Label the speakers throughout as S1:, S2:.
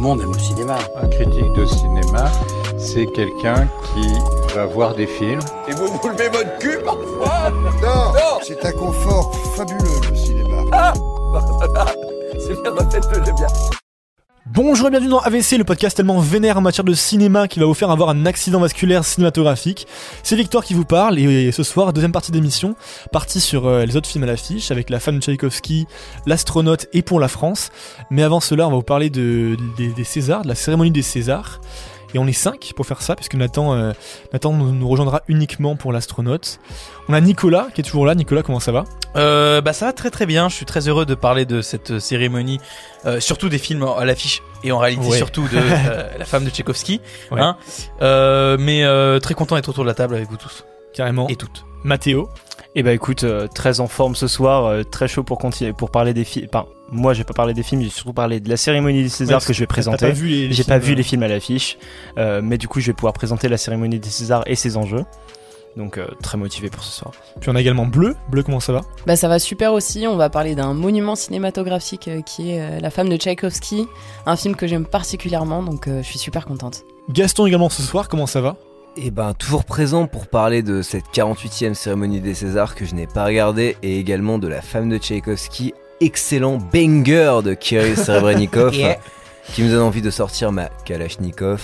S1: le monde aime le cinéma.
S2: Un critique de cinéma, c'est quelqu'un qui va voir des films.
S3: Et vous vous levez votre cul parfois
S4: Non, c'est un confort fabuleux le cinéma.
S3: Ah C'est bien, refaites-le bien.
S5: Bonjour et bienvenue dans AVC, le podcast tellement vénère en matière de cinéma qui va vous faire avoir un accident vasculaire cinématographique. C'est Victor qui vous parle et ce soir, deuxième partie d'émission, partie sur euh, les autres films à l'affiche avec la femme de Tchaïkovski, l'astronaute et pour la France. Mais avant cela, on va vous parler de, des Césars, de la cérémonie des Césars. Et on est 5 pour faire ça, puisque Nathan, euh, Nathan nous, nous rejoindra uniquement pour l'astronaute. On a Nicolas qui est toujours là. Nicolas, comment ça va?
S6: Euh, bah ça va très très bien. Je suis très heureux de parler de cette cérémonie, euh, surtout des films à l'affiche et en réalité
S5: Ouais.
S6: surtout de euh, la femme de Tchaïkovski.
S5: Ouais.
S6: Hein Euh, mais euh, très content d'être autour de la table avec vous tous
S5: Carrément.
S6: et toutes.
S5: Mathéo?
S7: Et bah écoute, euh, très en forme ce soir, euh, très chaud pour continuer, pour parler des films. Enfin, moi, je vais pas parler des films, je vais surtout parler de la cérémonie des Césars
S5: Ouais,
S7: que je vais
S5: T'as pas
S7: présenter.
S5: vu les, les
S7: J'ai pas
S5: films,
S7: vu les films à l'affiche, euh, mais du coup, je vais pouvoir présenter la cérémonie des Césars et ses enjeux. Donc, euh, très motivé pour ce soir.
S5: Puis on a également Bleu. Bleu, comment ça va?
S8: Bah ça va super aussi, on va parler d'un monument cinématographique euh, qui est euh, La femme de Tchaïkovski, un film que j'aime particulièrement, donc euh, je suis super contente.
S5: Gaston également ce soir, comment ça va?
S9: Et ben toujours présent pour parler de cette 48e cérémonie des Césars que je n'ai pas regardée et également de la femme de Tchaïkovski, excellent banger de Kirill Serebrennikov
S6: Yeah.
S9: qui me donne envie de sortir ma Kalachnikov.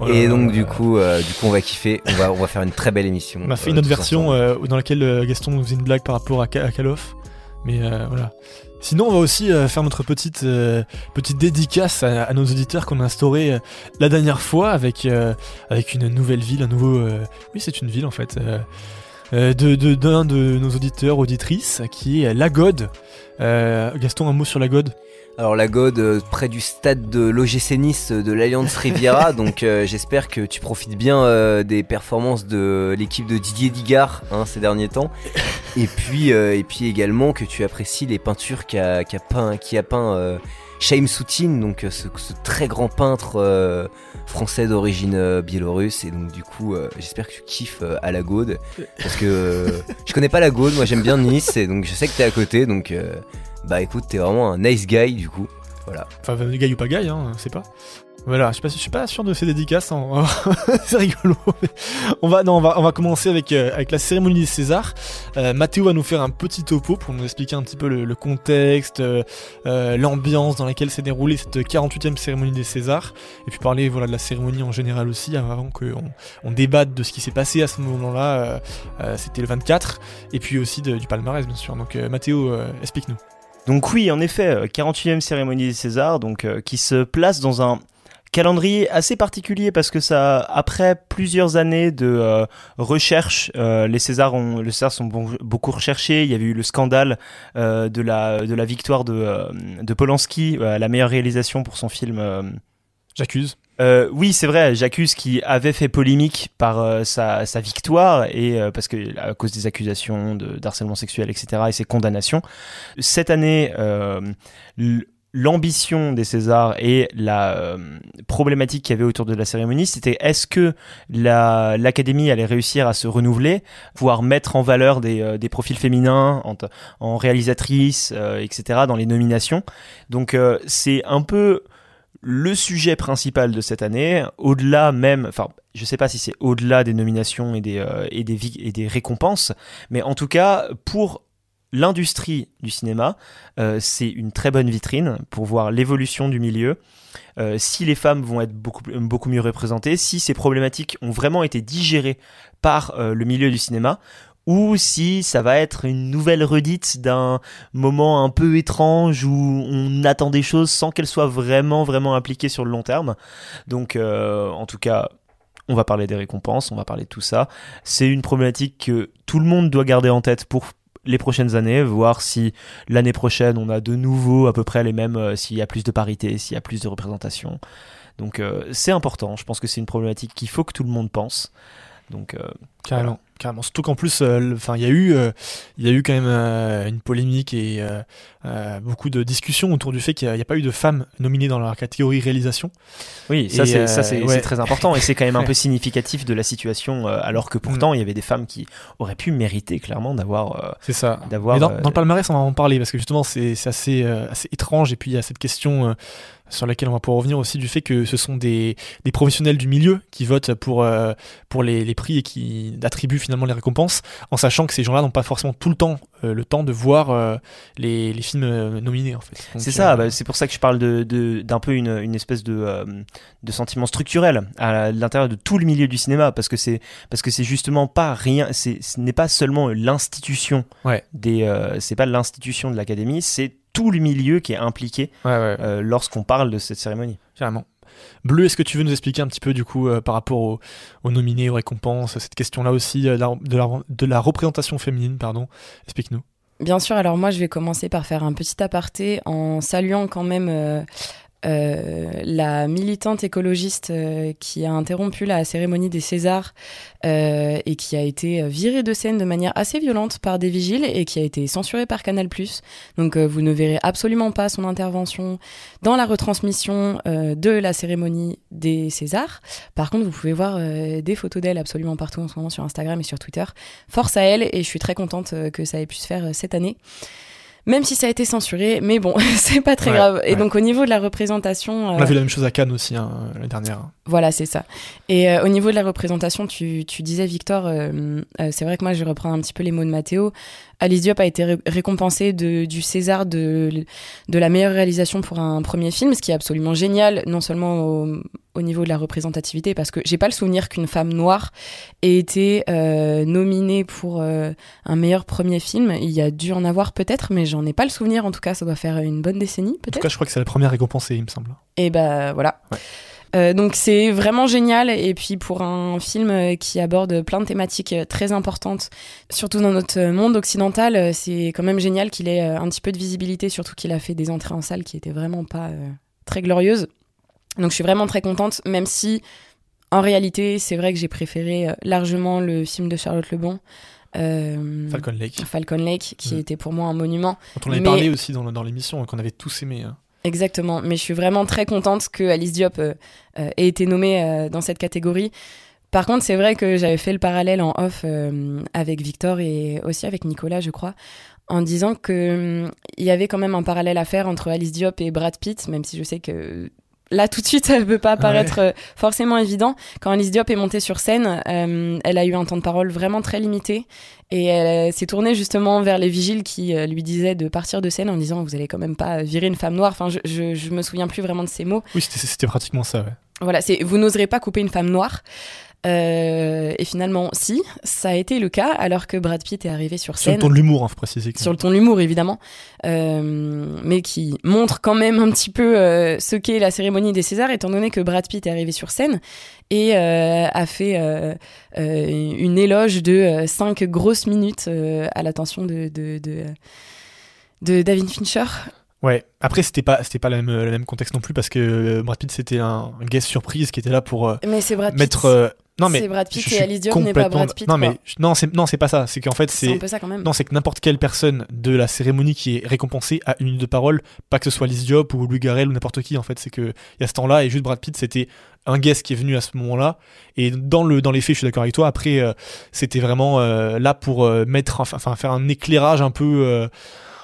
S5: Oh
S9: et donc du coup, euh, du coup on va kiffer, on va, on va faire une très belle émission.
S5: On a fait
S9: euh,
S5: une autre version euh, dans laquelle euh, Gaston nous faisait une blague par rapport à, à Call of. Mais euh, voilà. Sinon, on va aussi euh, faire notre petite, euh, petite dédicace à, à nos auditeurs qu'on a instauré euh, la dernière fois avec, euh, avec une nouvelle ville, un nouveau. euh, oui, c'est une ville en fait. euh, euh, de de- d'un de, nos auditeurs, auditrices, qui est Lagode. Euh, Gaston, un mot sur Lagode
S9: Alors la Gode euh, près du stade de l'OGC Nice euh, de l'Alliance Riviera, donc euh, j'espère que tu profites bien euh, des performances de l'équipe de Didier Digard hein, ces derniers temps, et puis euh, et puis également que tu apprécies les peintures qu'a peint qui a peint euh, Soutine, donc euh, ce, très grand peintre euh, français d'origine euh, biélorusse, et donc du coup j'espère que tu kiffes à la Gaude, parce que je connais pas la Gaude, moi j'aime bien Nice, et donc je sais que t'es à côté, donc bah écoute, t'es vraiment un nice guy du coup.
S5: Enfin, gaille ou pas gaille, hein, c'est pas. Voilà, je suis suis pas sûr de ces dédicaces. hein. c'est rigolo. On va, on va, commencer avec, euh, la cérémonie des Césars. Euh, Mathéo va nous faire un petit topo pour nous expliquer un petit peu le, contexte, euh, l'ambiance dans laquelle s'est déroulée cette 48e cérémonie des Césars, et puis parler voilà de la cérémonie en général aussi, avant qu'on on débatte de ce qui s'est passé à ce moment-là. C'était le 24, et puis aussi du palmarès bien sûr. Donc Mathéo, explique-nous.
S7: Donc oui, en effet, euh, 48e cérémonie des Césars, donc qui se place dans un calendrier assez particulier parce que ça, après plusieurs années de euh, recherche, euh, les Césars ont, les Césars sont bon- beaucoup recherchés. Il y avait eu le scandale euh, de la de la victoire de euh, de Polanski euh, à la meilleure réalisation pour son film.
S5: J'accuse.
S7: euh, oui, c'est vrai, J'accuse qui avait fait polémique par euh, sa, sa victoire et euh, parce que à cause des accusations de d'harcèlement sexuel, etc. et ses condamnations. Cette année, euh, l'ambition des Césars et la euh, problématique qu'il y avait autour de la cérémonie, c'était est-ce que la- l'Académie allait réussir à se renouveler, pouvoir mettre en valeur des, euh, profils féminins en, en réalisatrice, euh, etc. dans les nominations. Donc c'est un peu le sujet principal de cette année, au-delà même, enfin, je sais pas si c'est au-delà des nominations et des récompenses, mais en tout cas, pour l'industrie du cinéma, euh, c'est une très bonne vitrine pour voir l'évolution du milieu. Euh, si les femmes vont être beaucoup, mieux représentées, si ces problématiques ont vraiment été digérées par euh, le milieu du cinéma, ou si ça va être une nouvelle redite d'un moment un peu étrange où on attend des choses sans qu'elles soient vraiment vraiment appliquées sur le long terme. Donc en tout cas, on va parler des récompenses, on va parler de tout ça. C'est une problématique que tout le monde doit garder en tête pour les prochaines années, voir si l'année prochaine on a de nouveau à peu près les mêmes, euh, s'il y a plus de parité, s'il y a plus de représentation. Donc euh, c'est important, je pense que c'est une problématique qu'il faut que tout le monde pense. Donc
S5: Carrément. Carrément. Surtout qu'en plus, euh, enfin, il y a eu, euh, il y a eu quand même euh, une polémique et beaucoup de discussions autour du fait qu'il n'y a, pas eu de femmes nominées dans la catégorie réalisation.
S7: Oui, ça c'est
S5: ouais.
S7: très important et c'est quand même un peu significatif de la situation, alors que pourtant il y avait des femmes qui auraient pu mériter clairement d'avoir
S5: C'est ça.
S7: d'avoir.
S5: Dans, dans le palmarès, on va en parler parce que justement, c'est c'est assez, assez étrange. Et puis, il y a cette question sur laquelle on va pouvoir revenir aussi du fait que ce sont des, des professionnels du milieu qui votent pour, euh, pour les, les prix et qui attribuent finalement les récompenses, en sachant que ces gens-là n'ont pas forcément tout le temps euh, le temps de voir euh, les, les films euh, nominés en fait.
S7: C'est ça, bah, c'est pour ça que je parle de- de- d'un peu une, une espèce de, de sentiment structurel à l'intérieur de tout le milieu du cinéma, parce que c'est parce que c'est justement pas rien, c'est ce n'est pas seulement l'institution
S5: Ouais.
S7: des, c'est pas l'institution de l'académie, c'est tout le milieu qui est impliqué
S5: ouais, ouais,
S7: lorsqu'on parle de cette cérémonie.
S5: carrément. Bleu, est-ce que tu veux nous expliquer un petit peu du coup euh, par rapport aux, nominés, aux récompenses, cette question-là aussi euh, de la représentation féminine, pardon. Explique-nous.
S8: Bien sûr, alors moi je vais commencer par faire un petit aparté en saluant quand même euh, euh, la militante écologiste euh, qui a interrompu la cérémonie des Césars euh, et qui a été virée de scène de manière assez violente par des vigiles et qui a été censurée par Canal+. Donc vous ne verrez absolument pas son intervention dans la retransmission de la cérémonie des Césars. Par contre, vous pouvez voir des photos d'elle absolument partout en ce moment sur Instagram et sur Twitter. Force à elle et je suis très contente que ça ait pu se faire cette année. Même si ça a été censuré, mais bon, c'est pas très
S5: Ouais,
S8: grave. Et
S5: ouais.
S8: donc au niveau de la représentation,
S5: On a
S8: euh,
S5: vu la même chose à Cannes aussi hein, l'année dernière.
S8: voilà, c'est ça. Et euh, au niveau de la représentation, tu, tu disais, Victor, euh, euh, c'est vrai que moi, je vais reprendre un petit peu les mots de Mathéo. Alice Diop a été ré- récompensée de, du César de, de la meilleure réalisation pour un premier film, ce qui est absolument génial, non seulement au, au niveau de la représentativité, parce que j'ai pas le souvenir qu'une femme noire ait été euh, nominée pour euh, un meilleur premier film. Il y a dû en avoir peut-être, mais j'en ai pas le souvenir. En tout cas, ça doit faire une bonne décennie,
S5: En tout
S8: peut-être.
S5: cas, je crois que c'est la première récompensée, il me semble.
S8: Et ben voilà.
S5: Ouais.
S8: Euh, donc c'est vraiment génial et puis pour un film euh, qui aborde plein de thématiques euh, très importantes, surtout dans notre monde occidental, c'est quand même génial qu'il ait un petit peu de visibilité, surtout qu'il a fait des entrées en salle qui étaient vraiment pas euh, très glorieuses. Donc je suis vraiment très contente, même si en réalité c'est vrai que j'ai préféré largement le film de Charlotte Lebon. euh,
S5: Falcon Lake.
S8: Falcon Lake, qui
S5: Mm.
S8: était pour moi un monument.
S5: Dont on avait
S8: Mais-
S5: parlé aussi dans, dans l'émission, qu'on avait tous aimé. hein.
S8: Exactement, mais je suis vraiment très contente que Alice Diop euh, euh, ait été nommée euh, dans cette catégorie. Par contre, c'est vrai que j'avais fait le parallèle en off avec Victor et aussi avec Nicolas, je crois, en disant que hum, y avait quand même un parallèle à faire entre Alice Diop et Brad Pitt, même si je sais que là tout de suite ça ne peut pas paraître euh, forcément évident. Quand Alice Diop est montée sur scène, euh, elle a eu un temps de parole vraiment très limité et elle euh, s'est tournée justement vers les vigiles qui lui disaient de partir de scène en disant vous allez quand même pas virer une femme noire. Enfin, je, je, je me souviens plus vraiment de ces mots.
S5: Oui, c'était c'était pratiquement ça, ouais.
S8: Voilà, c'est vous n'oserez pas couper une femme noire. Euh, et finalement, si, ça a été le cas, alors que Brad Pitt est arrivé sur
S5: Sur
S8: scène
S5: le ton de l'humour, hein, faut préciser.
S8: sur le ton de l'humour évidemment, euh, mais qui montre quand même un petit peu euh, ce qu'est la cérémonie des Césars, étant donné que Brad Pitt est arrivé sur scène et a fait une éloge de euh, cinq grosses minutes à l'attention de, de, de, de David Fincher.
S5: Ouais. Après, c'était pas, c'était pas le même, le même contexte non plus parce que Brad Pitt c'était un, guest surprise qui était là pour euh,
S8: Mais c'est Brad Pitt.
S5: mettre. euh, non mais.
S8: c'est Brad Pitt et Alice pas Brad Pitt.
S5: Non
S8: quoi.
S5: mais non c'est non c'est pas ça. C'est qu'en fait
S8: c'est un
S5: c'est
S8: peu ça quand même.
S5: non c'est que n'importe quelle personne de la cérémonie qui est récompensée a une minute de parole, pas que ce soit Liz Diop ou Louis Garrel ou n'importe qui en fait. C'est que il y a ce temps-là et juste Brad Pitt c'était un guest qui est venu à ce moment-là et dans le dans les faits je suis d'accord avec toi. Après euh, c'était vraiment euh, là pour euh, mettre enfin faire un éclairage un peu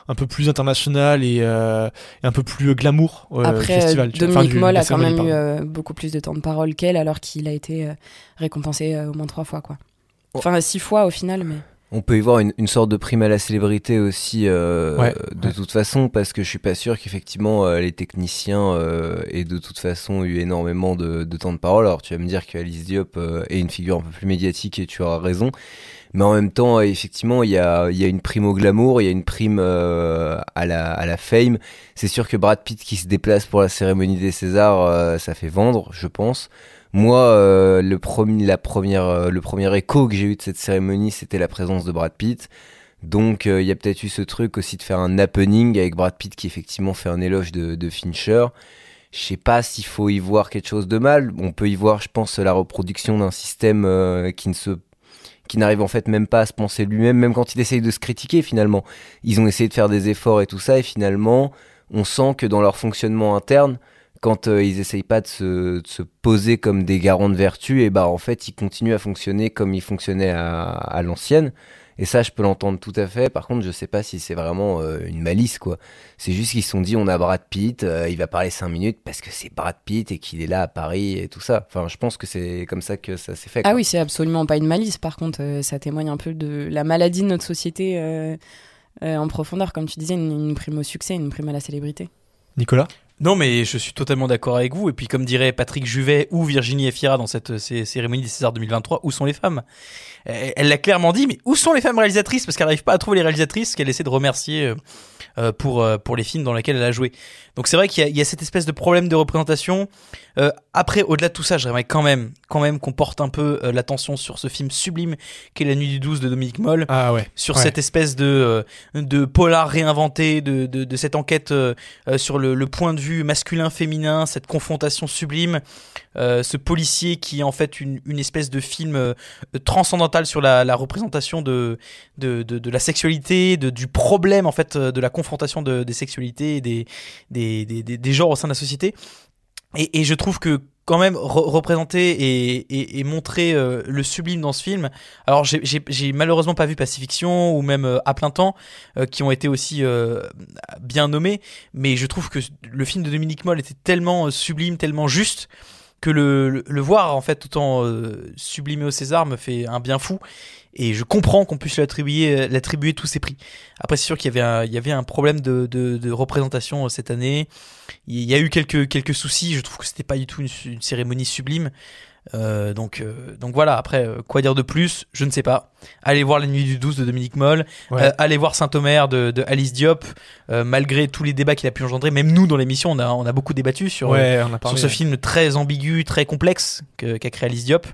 S5: un peu plus international et, euh, et un peu plus glamour euh,
S8: Après,
S5: festival. Enfin,
S8: Dominique
S5: du-
S8: Moll a quand même eu euh, beaucoup plus de temps de parole qu'elle, alors qu'il a été euh, récompensé euh, au moins trois fois, quoi. Enfin, six fois au final, mais.
S9: On peut y voir une, une sorte de prime à la célébrité aussi, euh,
S5: Ouais,
S9: de
S5: ouais.
S9: toute façon, parce que je suis pas sûr qu'effectivement euh, les techniciens euh, aient de toute façon eu énormément de, de temps de parole. Alors tu vas me dire que Alice Diop euh, est une figure un peu plus médiatique et tu auras raison. Mais en même temps, effectivement, il y a, y a une prime au glamour, il y a une prime euh, à, la, à la fame. C'est sûr que Brad Pitt qui se déplace pour la cérémonie des Césars, euh, ça fait vendre, je pense. Moi, euh, le, premier, la première, euh, le premier écho que j'ai eu de cette cérémonie, c'était la présence de Brad Pitt. Donc, euh, il y a peut-être eu ce truc aussi de faire un happening avec Brad Pitt qui effectivement fait un éloge de, de Fincher. Je sais pas s'il faut y voir quelque chose de mal. On peut y voir, je pense, la reproduction d'un système euh, qui ne se n'arrive en fait même pas à se penser lui-même, même quand il essaye de se critiquer finalement. Ils ont essayé de faire des efforts et tout ça, et finalement, on sent que dans leur fonctionnement interne, quand euh, ils essayent pas de se, poser comme des garants de vertu, et bah en fait, ils continuent à fonctionner comme ils fonctionnaient à l'ancienne. Et ça, je peux l'entendre tout à fait. Par contre, je sais pas si c'est vraiment euh, une malice, quoi. C'est juste qu'ils se sont dit, on a Brad Pitt, euh, il va parler 5 minutes parce que c'est Brad Pitt et qu'il est là à Paris et tout ça. Enfin, je pense que c'est comme ça que ça s'est fait.
S8: Ah oui, c'est absolument pas une malice. Par contre, euh, ça témoigne un peu de la maladie de notre société euh, euh, en profondeur. Comme tu disais, une, une prime au succès, une prime à la célébrité.
S5: Nicolas?
S6: Non, mais je suis totalement d'accord avec vous. Et puis, comme dirait Patrick Juvet ou Virginie Efira dans cette cé- cérémonie des Césars 2023, où sont les femmes? Elle l'a clairement dit, mais où sont les femmes réalisatrices? Parce qu'elle n'arrive pas à trouver les réalisatrices qu'elle essaie de remercier euh, euh, pour, euh, pour les films dans lesquels elle a joué. Donc, c'est vrai qu'il y, y a cette espèce de problème de représentation. Euh, après, au-delà de tout ça, j'aimerais quand même, quand même qu'on porte un peu euh, l'attention sur ce film sublime qu'est La Nuit du 12 de Dominique Moll
S5: Ah ouais.
S6: sur
S5: Ouais.
S6: cette espèce de, de polar réinventé, de, de, de cette enquête euh, euh, sur le, le point de vue masculin-féminin, cette confrontation sublime, euh, ce policier qui est en fait une, espèce de film euh, transcendantal sur la, représentation de, de, la sexualité, de, du problème en fait euh, de la confrontation de, des sexualités et des, des, des, des, genres au sein de la société. Et, je trouve que quand même re- représenter et, et, montrer le sublime dans ce film. Alors j'ai- malheureusement pas vu Pacifiction ou même euh, À plein temps qui ont été aussi bien nommés, mais je trouve que le film de Dominique Moll était tellement sublime, tellement juste que le, le, le voir en fait autant euh, sublimé au César me fait un bien fou et je comprends qu'on puisse lui attribuer, l'attribuer tous ses prix. Après c'est sûr qu'il y avait un, il y avait un problème de, de, de représentation euh, cette année. Il y a eu quelques, quelques soucis. Je trouve que c'était pas du tout une cérémonie sublime. Euh, donc, euh, donc voilà, après, euh, quoi dire de plus? Je ne sais pas. Allez voir La Nuit du 12 de Dominique Moll.
S5: Ouais.
S6: Euh, allez voir Saint-Omer de, de Alice Diop. Euh, malgré tous les débats qu'il a pu engendrer, même nous dans l'émission, on a, on a beaucoup débattu sur,
S5: ouais, on a
S6: sur ce film très ambigu, très complexe que- qu'a créé Alice Diop.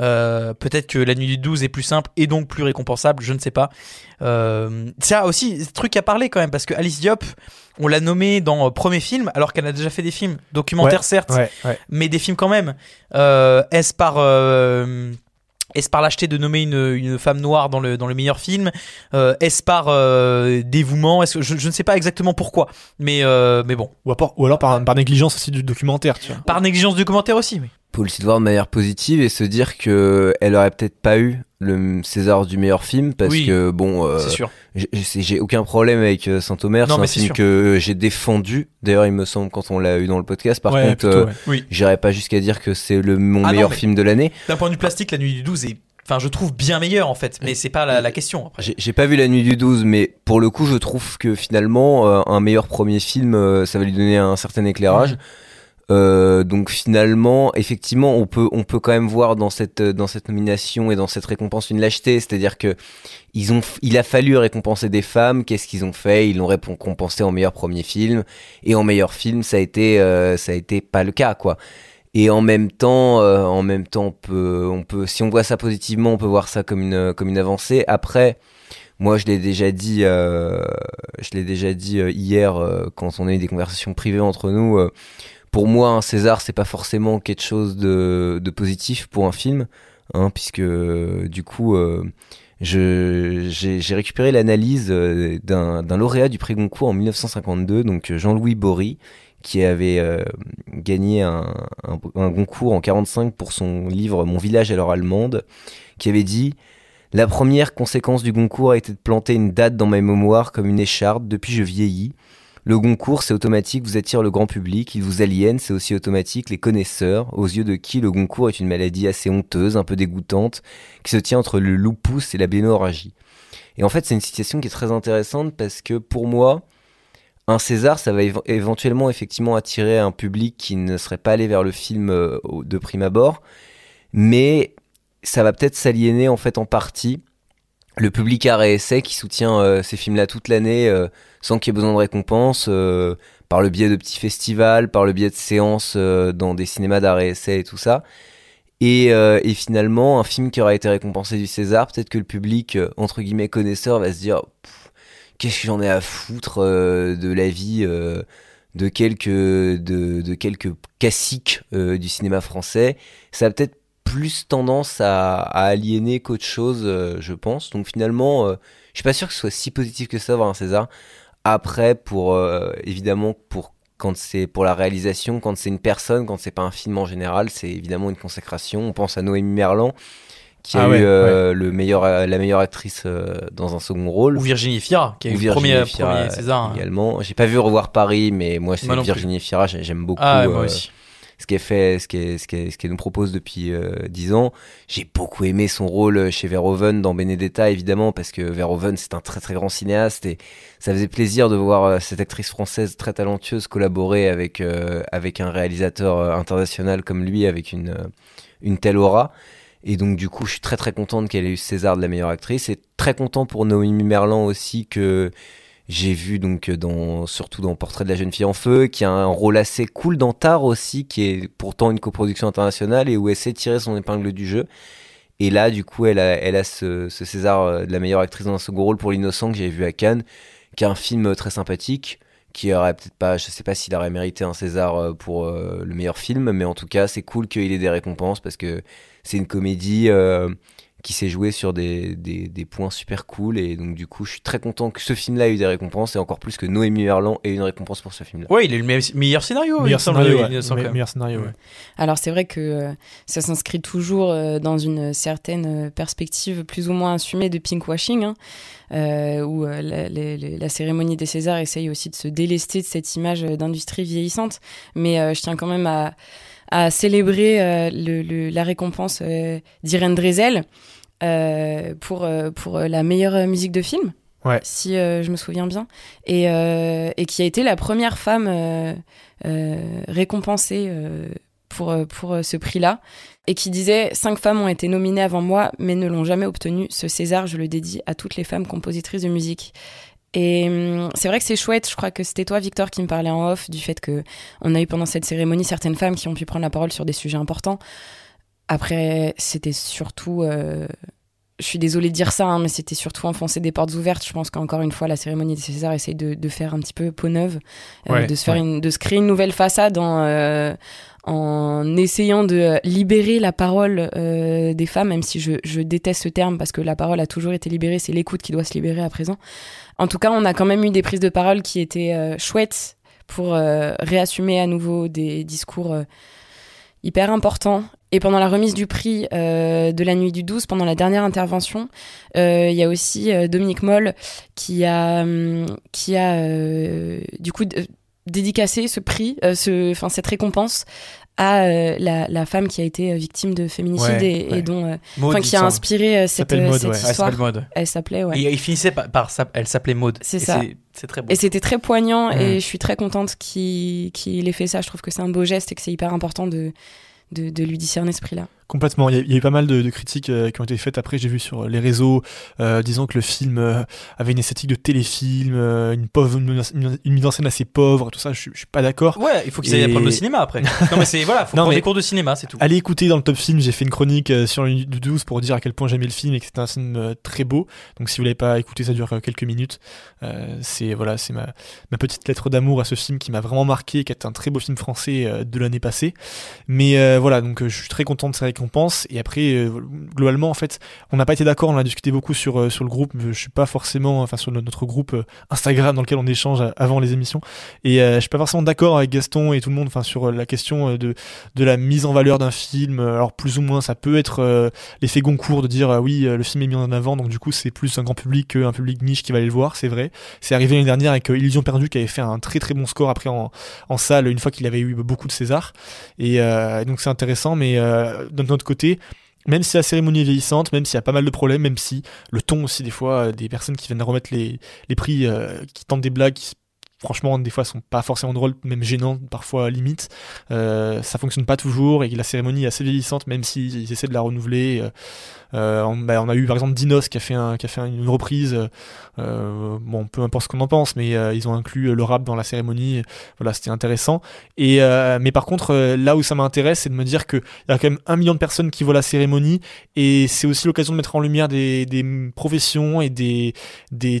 S6: Euh, peut-être que la nuit du 12 est plus simple et donc plus récompensable, je ne sais pas. Euh, ça aussi, truc à parler quand même, parce que Alice Diop, on l'a nommée dans euh, premier film, alors qu'elle a déjà fait des films documentaires, certes,
S5: Ouais, ouais.
S6: mais des films quand même. Euh, Est-ce par. euh, est-ce par lâcheté de nommer une, une femme noire dans le, dans le meilleur film? Euh, Est-ce par euh, dévouement? Est-ce que je, je ne sais pas exactement pourquoi, mais, euh, mais bon.
S5: Ou, alors par, par négligence aussi du documentaire, tu vois.
S6: Par négligence du commentaire aussi. Mais...
S9: Le voir de manière positive et se dire que elle aurait peut-être pas eu le César du meilleur film parce
S6: Oui.
S9: que bon, euh, j'ai- aucun problème avec euh, Saint-Omer, c'est un film
S6: sûr.
S9: que j'ai défendu. D'ailleurs, il me semble quand on l'a eu dans le podcast. Par
S5: Ouais,
S9: contre, euh,
S5: ouais.
S6: Oui.
S9: j'irai pas jusqu'à dire que c'est le mon
S6: Ah
S9: meilleur film de l'année.
S6: D'un point de vue plastique, La Nuit du 12 est. Enfin, je trouve bien meilleur en fait, mais c'est pas la, la question.
S9: J'ai pas vu La Nuit du 12, mais pour le coup, je trouve que finalement, euh, un meilleur premier film, euh, ça va lui donner un certain éclairage. Euh, donc finalement, effectivement, on peut, on peut quand même voir dans cette, dans cette nomination et dans cette récompense une lâcheté, c'est-à-dire que ils ont, il a fallu récompenser des femmes. Qu'est-ce qu'ils ont fait? Ils l'ont récompensé en meilleur premier film et en meilleur film, ça a été, euh, ça a été pas le cas, quoi. Et en même temps, euh, en même temps, on peut, on peut, si on voit ça positivement, on peut voir ça comme une, comme une avancée. Après, moi, je l'ai déjà dit, euh, je l'ai déjà dit euh, hier euh, quand on a eu des conversations privées entre nous. Pour moi, un César, c'est pas forcément quelque chose de, positif pour un film, hein, puisque euh, du coup, euh, j'ai récupéré l'analyse euh, d'un lauréat du prix Goncourt en 1952, donc Jean-Louis Bory, qui avait gagné un, Goncourt en 45 pour son livre Mon village à l'heure allemande, qui avait dit La première conséquence du Goncourt a été de planter une date dans ma mémoire comme une écharpe. Depuis, je vieillis. Le Goncourt, c'est automatique, vous attire le grand public, il vous aliène, c'est aussi automatique les connaisseurs, aux yeux de qui le Goncourt est une maladie assez honteuse, un peu dégoûtante, qui se tient entre le lupus et la bénorragie. Et en fait, c'est une situation qui est très intéressante parce que pour moi, un César, ça va éve- éventuellement effectivement attirer un public qui ne serait pas allé vers le film euh, de prime abord, mais ça va peut-être s'aliéner en fait en partie. Le public art et essai qui soutient euh, ces films-là toute l'année euh, sans qu'il y ait besoin de récompense, euh, par le biais de petits festivals, par le biais de séances euh, dans des cinémas d'art et essai et tout ça. Et, euh, et finalement, un film qui aura été récompensé du César, peut-être que le public, entre guillemets, connaisseur, va se dire Qu'est-ce que j'en ai à foutre de la vie de quelques, de, de quelques classiques du cinéma français Ça va peut-être plus tendance à, à aliéner qu'autre chose, je pense. Donc finalement, je suis pas sûr que ce soit si positif que ça avoir un César. Après, pour euh, évidemment pour quand c'est pour la réalisation, quand c'est une personne, quand c'est pas un film en général, c'est évidemment une consécration. On pense à Noémie Merlan qui a
S5: Ah
S9: eu
S5: ouais,
S9: euh, le meilleur, la meilleure actrice euh, dans un second rôle.
S6: Ou Virginie Fira, qui a eu le
S9: Virginie
S6: premier,
S9: Fira,
S6: premier César. hein.
S9: également. J'ai pas vu Revoir Paris, mais moi c'est
S6: non plus.
S9: Virginie Fira, j'ai- j'aime beaucoup.
S6: Ah, ouais, moi
S9: euh,
S6: aussi.
S9: Ce qu'elle fait, ce qu'elle, nous propose depuis euh, 10 ans. J'ai beaucoup aimé son rôle chez Verhoeven dans Benedetta, évidemment, parce que Verhoeven, c'est un très très grand cinéaste et ça faisait plaisir de voir euh, cette actrice française très talentueuse collaborer avec, euh, avec un réalisateur euh, international comme lui, avec une, euh, une telle aura. Et donc, du coup, je suis très très contente qu'elle ait eu César de la meilleure actrice et très content pour Noémie Merlan aussi que j'ai vu donc dans surtout dans Portrait de la jeune fille en feu, qui a un rôle assez cool dans Tar aussi, qui est pourtant une coproduction internationale et où elle sait tirer son épingle du jeu. Et là, du coup, elle a, elle a ce, César euh, de la meilleure actrice dans un second rôle pour L'innocent que j'avais vu à Cannes, qui est un film euh, très sympathique, qui aurait peut-être pas, je sais pas s'il aurait mérité un César euh, pour euh, le meilleur film, mais en tout cas, c'est cool qu'il ait des récompenses parce que c'est une comédie euh, qui s'est jouée sur des, des, des points super cool et donc du coup, je suis très content que ce film-là ait eu des récompenses et encore plus que Noémie Merlan ait une récompense pour ce film-là.
S6: Ouais, il est le me- meilleur scénario. il me
S5: Meilleur scénario, ouais. Me- meilleur scénario, ouais.
S8: Alors c'est vrai que euh, ça s'inscrit toujours euh, dans une certaine euh, perspective plus ou moins assumée de pinkwashing, hein, euh, où euh, la, la- la- la cérémonie des Césars essaye aussi de se délester de cette image d'industrie vieillissante. Mais euh, je tiens quand même à, à célébrer euh, le- le- la récompense euh, d'Irène Drezel euh, pour, euh, pour la meilleure musique de film.
S5: Ouais.
S8: Si euh, je me souviens bien. Et, euh, et qui a été la première femme euh, euh, récompensée euh, pour, euh, pour euh, ce prix-là. Et qui disait Cinq femmes ont été nominées avant moi, mais ne l'ont jamais obtenu. Ce César, je le dédie à toutes les femmes compositrices de musique. Et hum, c'est vrai que c'est chouette. Je crois que c'était toi, Victor, qui me parlait en off du fait que on a eu pendant cette cérémonie certaines femmes qui ont pu prendre la parole sur des sujets importants. Après, c'était surtout. euh, je suis désolée de dire ça, hein, mais c'était surtout enfoncer des portes ouvertes. Je pense qu'encore une fois, la cérémonie des Césars essaye de, de faire un petit peu peau neuve, euh,
S5: Ouais,
S8: de, se faire
S5: ouais.
S8: une, de se créer une nouvelle façade en, euh, en essayant de libérer la parole euh, des femmes, même si je, je déteste ce terme parce que la parole a toujours été libérée, c'est l'écoute qui doit se libérer à présent. En tout cas, on a quand même eu des prises de parole qui étaient euh, chouettes pour euh, réassumer à nouveau des discours euh, hyper importants. Et pendant la remise du prix euh, de la nuit du 12, pendant la dernière intervention, euh, il y a aussi euh, Dominique Moll qui a, hum, qui a euh, du coup d- dédicacé ce prix, euh, ce, enfin cette récompense à euh, la, la femme qui a été victime de féminicide
S5: Ouais,
S8: et, dont,
S6: Maud,
S8: qui a inspiré cette, euh,
S5: Maud,
S8: cette
S5: ouais.
S6: Ah, elle
S8: histoire.
S6: Maud.
S8: Elle s'appelait, ouais.
S6: Et il finissait par, par elle s'appelait Maud.
S8: C'est
S6: Et
S8: ça.
S6: C'est très beau.
S8: Et c'était très poignant
S5: Mm.
S8: et je suis très contente qu'il qu'il ait fait ça. Je trouve que c'est un beau geste et que c'est hyper important de, de, lui discerner ce prix-là.
S5: Complètement. Il y, a, il y a eu pas mal de, de critiques euh, qui ont été faites après. J'ai vu sur les réseaux, euh, disant que le film euh, avait une esthétique de téléfilm, euh, une pauvre, une, une- une mise en scène assez pauvre. Tout ça, je, suis- je suis pas d'accord.
S6: Ouais, il faut qu'ils aillent
S5: Et-
S6: apprendre le cinéma après. non mais c'est voilà, faut
S5: Non,
S6: prendre des cours de cinéma, c'est tout.
S5: Allez écouter dans le top film, j'ai fait une chronique sur le 12 pour dire à quel point j'aimais le film et que c'était un film très beau. Donc si vous l'avez pas écouté, ça dure quelques minutes. Euh, c'est voilà, c'est ma, ma petite lettre d'amour à ce film qui m'a vraiment marqué, qui est un très beau film français de l'année passée. Mais euh, voilà, donc je suis très content de ces récompenses. Et après, euh, globalement, en fait, on n'a pas été d'accord. On a discuté beaucoup sur euh, sur le groupe. Je suis pas forcément, enfin sur notre, groupe euh, Instagram dans lequel on échange avant les émissions. Et je suis pas forcément d'accord avec Gaston et tout le monde, enfin sur la question de de la mise en valeur d'un film. Alors plus ou moins, ça peut être l'effet Goncourt de dire oui, le film est mis en avant, donc du coup c'est plus un grand public qu'un public niche qui va aller le voir, c'est vrai. C'est arrivé l'année dernière avec Illusion perdue qui avait fait un très très bon score après en, en salle une fois qu'il avait eu beaucoup de César. Et donc c'est intéressant, mais euh, d'un autre côté. Même si la cérémonie est vieillissante, même s'il y a pas mal de problèmes, même si le ton aussi des fois euh, des personnes qui viennent remettre les, prix, euh, qui tentent des blagues, qui franchement des fois sont pas forcément drôles, même gênantes, parfois limite. Euh, ça fonctionne pas toujours et la cérémonie est assez vieillissante, même s'ils essaient de la renouveler. Euh, on, bah, on a eu par exemple Dinos qui a fait, une reprise. Euh, bon, peu importe ce qu'on en pense, mais euh, ils ont inclus le rap dans la cérémonie. Voilà, c'était intéressant. Et mais par contre, là où ça m'intéresse, c'est de me dire qu'il y a quand même un million de personnes qui voient la cérémonie et c'est aussi l'occasion de mettre en lumière des, professions et des,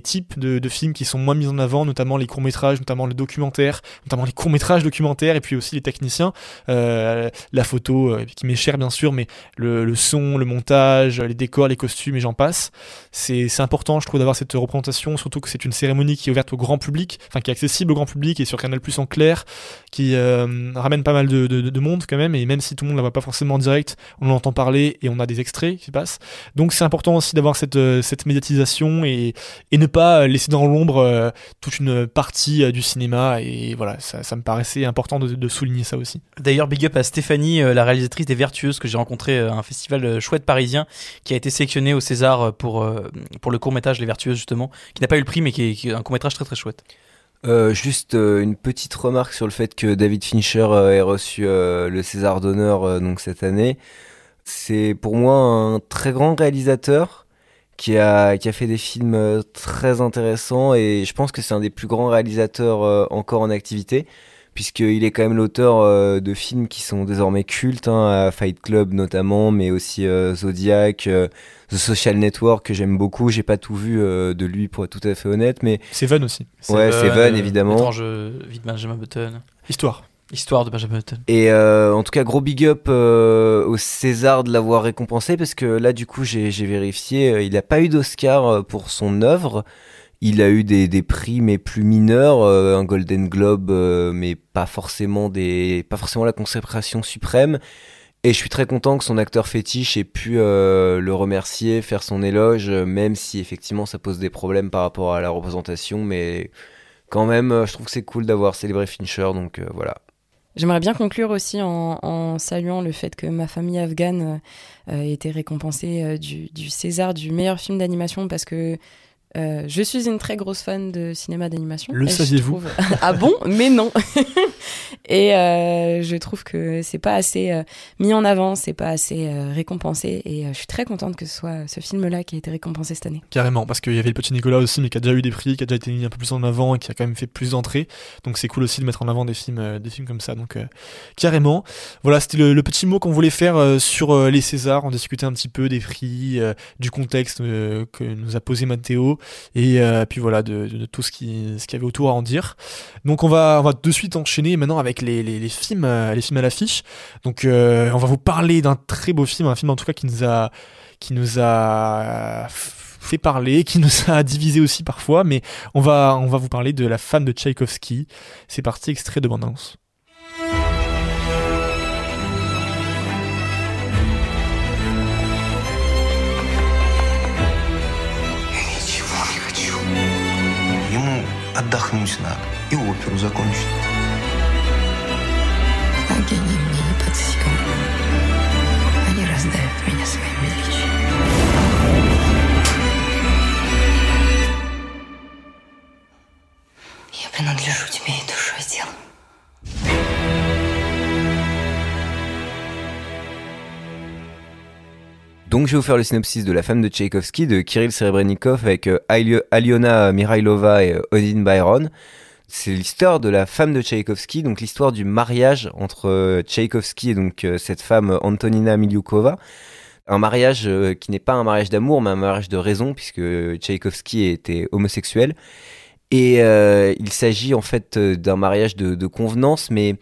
S5: types de, films qui sont moins mis en avant, notamment les courts métrages métrages, notamment les documentaires, notamment les courts métrages documentaires, et puis aussi les techniciens, la photo qui m'est chère bien sûr, mais le, le, son, le montage, les décors, les costumes et j'en passe. C'est important, je trouve, d'avoir cette représentation, surtout que c'est une cérémonie qui est ouverte au grand public, enfin qui est accessible au grand public et sur Canal Plus en clair, qui euh, ramène pas mal de, de, de, monde quand même, et même si tout le monde la voit pas forcément en direct, on l'entend parler et on a des extraits qui passent. Donc c'est important aussi d'avoir cette, euh, cette médiatisation et, ne pas laisser dans l'ombre euh, toute une partie euh, du cinéma. Et voilà, ça, me paraissait important de, de souligner ça aussi.
S6: D'ailleurs, big up à Stéphanie, la réalisatrice des Vertueuses, que j'ai rencontré à un festival chouette parisien, qui a été sélectionné au César pour, pour le court-métrage Les Vertueuses, justement, qui n'a pas eu le prix, mais qui est, un court-métrage très très chouette.
S9: Euh, juste euh, une petite remarque sur le fait que David Fincher euh, ait reçu le César d'honneur donc cette année. C'est pour moi un très grand réalisateur qui a, qui a fait des films très intéressants et je pense que c'est un des plus grands réalisateurs encore en activité puisqu'il est quand même l'auteur de films qui sont désormais cultes, hein, Fight Club notamment, mais aussi Zodiac, The Social Network que j'aime beaucoup. J'ai pas tout vu euh, de lui pour être tout à fait honnête, mais
S5: Seven aussi.
S9: Ouais, Seven, évidemment.
S6: Étrange vie de Benjamin Button.
S5: Histoire.
S6: Histoire de Benjamin Button.
S9: Et euh, en tout cas, gros big up euh, au César de l'avoir récompensé parce que là, du coup, j'ai vérifié, euh, il n'a pas eu d'Oscar euh, pour son œuvre. Il a eu des, des prix mais plus mineurs, un Golden Globe, mais pas forcément des, pas forcément la consécration suprême. Et je suis très content que son acteur fétiche ait pu euh, le remercier, faire son éloge, même si effectivement ça pose des problèmes par rapport à la représentation. Mais quand même, euh, je trouve que c'est cool d'avoir célébré Fincher, donc euh, voilà.
S8: J'aimerais bien conclure aussi en, saluant le fait que ma famille afghane euh, été récompensée du, César du meilleur film d'animation parce que euh, je suis une très grosse fan de cinéma d'animation.
S5: Le saviez-vous
S8: Ah bon? Mais non. et euh, je trouve que c'est pas assez euh, mis en avant, c'est pas assez euh, récompensé. Et je suis très contente que ce soit ce film-là qui a été récompensé cette année.
S5: Carrément, parce qu'il y avait le petit Nicolas aussi, mais qui a déjà eu des prix, qui a déjà été mis un peu plus en avant et qui a quand même fait plus d'entrées. Donc c'est cool aussi de mettre en avant des films, des films comme ça. Donc carrément. Voilà, c'était le, petit mot qu'on voulait faire sur les Césars. On discutait un petit peu des prix, du contexte que nous a posé Matteo et puis voilà de, tout ce qui qu'il y avait autour à en dire. Donc on va on va de suite enchaîner maintenant avec les, les, les films euh, les films à l'affiche. Donc euh, on va vous parler d'un très beau film, un film en tout cas qui nous a qui nous a fait parler, qui nous a divisé aussi parfois, mais on va on va vous parler de la femme de Tchaïkovski. C'est parti extrait de bande annonce.
S1: отдохнуть надо и оперу закончить.
S10: принадлежу тебе и душой, и телом.
S9: Donc je vais vous faire le synopsis de La femme de Tchaïkovski de Kirill Serebrennikov avec euh, Aliona Mirailova et euh, Odin Byron. C'est l'histoire de la femme de Tchaïkovski, donc l'histoire du mariage entre euh, Tchaïkovski et donc cette femme Antonina Miliukova. Un mariage qui n'est pas un mariage d'amour, mais un mariage de raison, puisque Tchaïkovski était homosexuel. Et euh, il s'agit en fait d'un mariage de, convenance, mais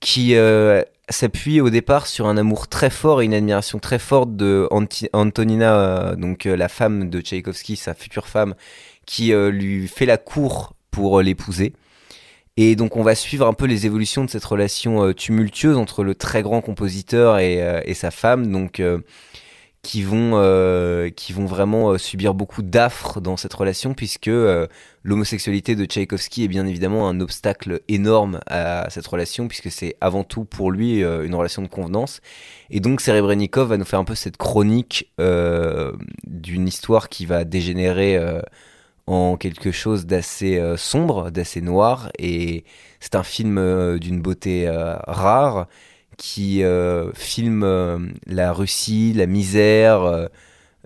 S9: qui euh, s'appuie au départ sur un amour très fort et une admiration très forte de Antonina, euh, donc euh, la femme de Tchaïkovski, sa future femme, qui euh, lui fait la cour pour l'épouser. Et donc on va suivre un peu les évolutions de cette relation tumultueuse entre le très grand compositeur et, et sa femme, donc qui vont qui vont vraiment subir beaucoup d'affres dans cette relation puisque l'homosexualité de Tchaïkovski est bien évidemment un obstacle énorme à cette relation, puisque c'est avant tout pour lui euh, une relation de convenance. Et donc Serebrennikov va nous faire un peu cette chronique euh, d'une histoire qui va dégénérer euh, en quelque chose d'assez euh, sombre, d'assez noir. Et c'est un film euh, d'une beauté rare qui filme la Russie, la misère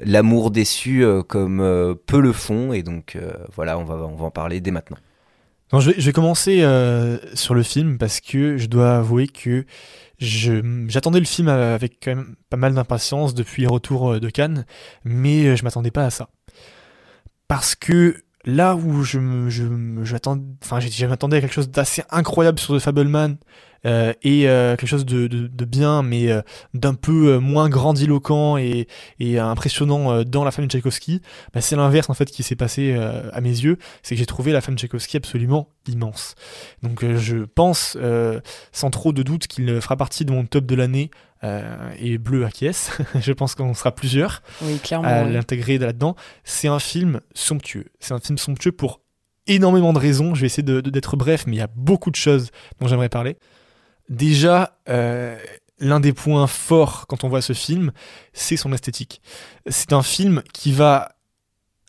S9: l'amour déçu euh, comme euh, peu le font. Et donc euh, voilà, on va, on va en parler dès maintenant.
S5: Non, je, vais, commencer euh, sur le film parce que je dois avouer que j'attendais le film avec quand même pas mal d'impatience depuis le retour de Cannes, mais je m'attendais pas à ça. Parce que là où je je je m'attendais à quelque chose d'assez incroyable sur The Fableman euh, et euh, quelque chose de, de, de bien mais euh, d'un peu moins grandiloquent et, et impressionnant dans la femme de Tchaïkovski bah, c'est l'inverse en fait qui s'est passé à mes yeux c'est que j'ai trouvé la femme de Tchaïkovski absolument immense donc je pense sans trop de doute qu'il fera partie de mon top de l'année euh, et bleu acquiesce je pense qu'on sera plusieurs
S8: Oui,
S5: à
S8: oui.
S5: l'intégrer là-dedans. C'est un film somptueux. C'est un film somptueux pour énormément de raisons. Je vais essayer d'être bref, mais il y a beaucoup de choses dont j'aimerais parler. Déjà, euh, l'un des points forts quand on voit ce film, c'est son esthétique. C'est un film qui va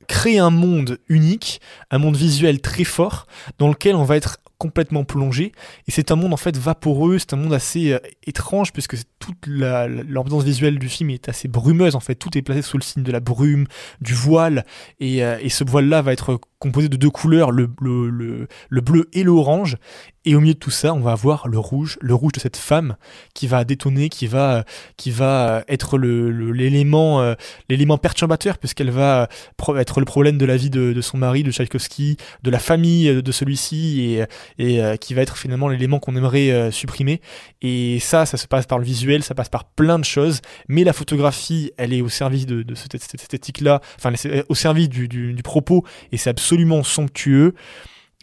S5: créer un monde unique, un monde visuel très fort, dans lequel on va être complètement plongé. Et c'est un monde en fait vaporeux, c'est un monde assez euh, étrange, puisque toute la- l'ambiance visuelle du film est assez brumeuse en fait. Tout est placé sous le signe de la brume, du voile, et, euh, ce voile-là va être composé de deux couleurs, le, le, le, le bleu et l'orange. Et au milieu de tout ça, on va avoir le rouge, le rouge de cette femme qui va détonner, qui va, qui va être le- le- l'élément, euh, l'élément perturbateur, puisqu'elle va être le problème de la vie de, de son mari, de Tchaïkovski, de la famille euh, de celui-ci, et, et euh, qui va être finalement l'élément qu'on aimerait euh, supprimer. Et ça, ça se passe par le visuel, ça passe par plein de choses, mais la photographie, elle est au service de, de cette, cette esthétique-là, enfin, au service du, du, du propos, et c'est absolument somptueux.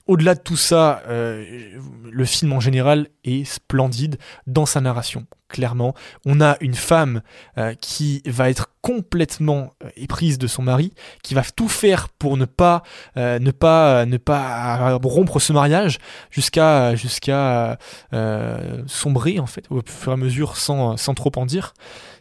S5: Au-delà de tout ça, euh, le film en général est splendide dans sa narration. Clairement, on a une femme euh, qui va être complètement euh, éprise de son mari, qui va tout faire pour ne pas, rompre ce mariage jusqu'à, sombrer en fait au fur et à mesure, sans trop en dire.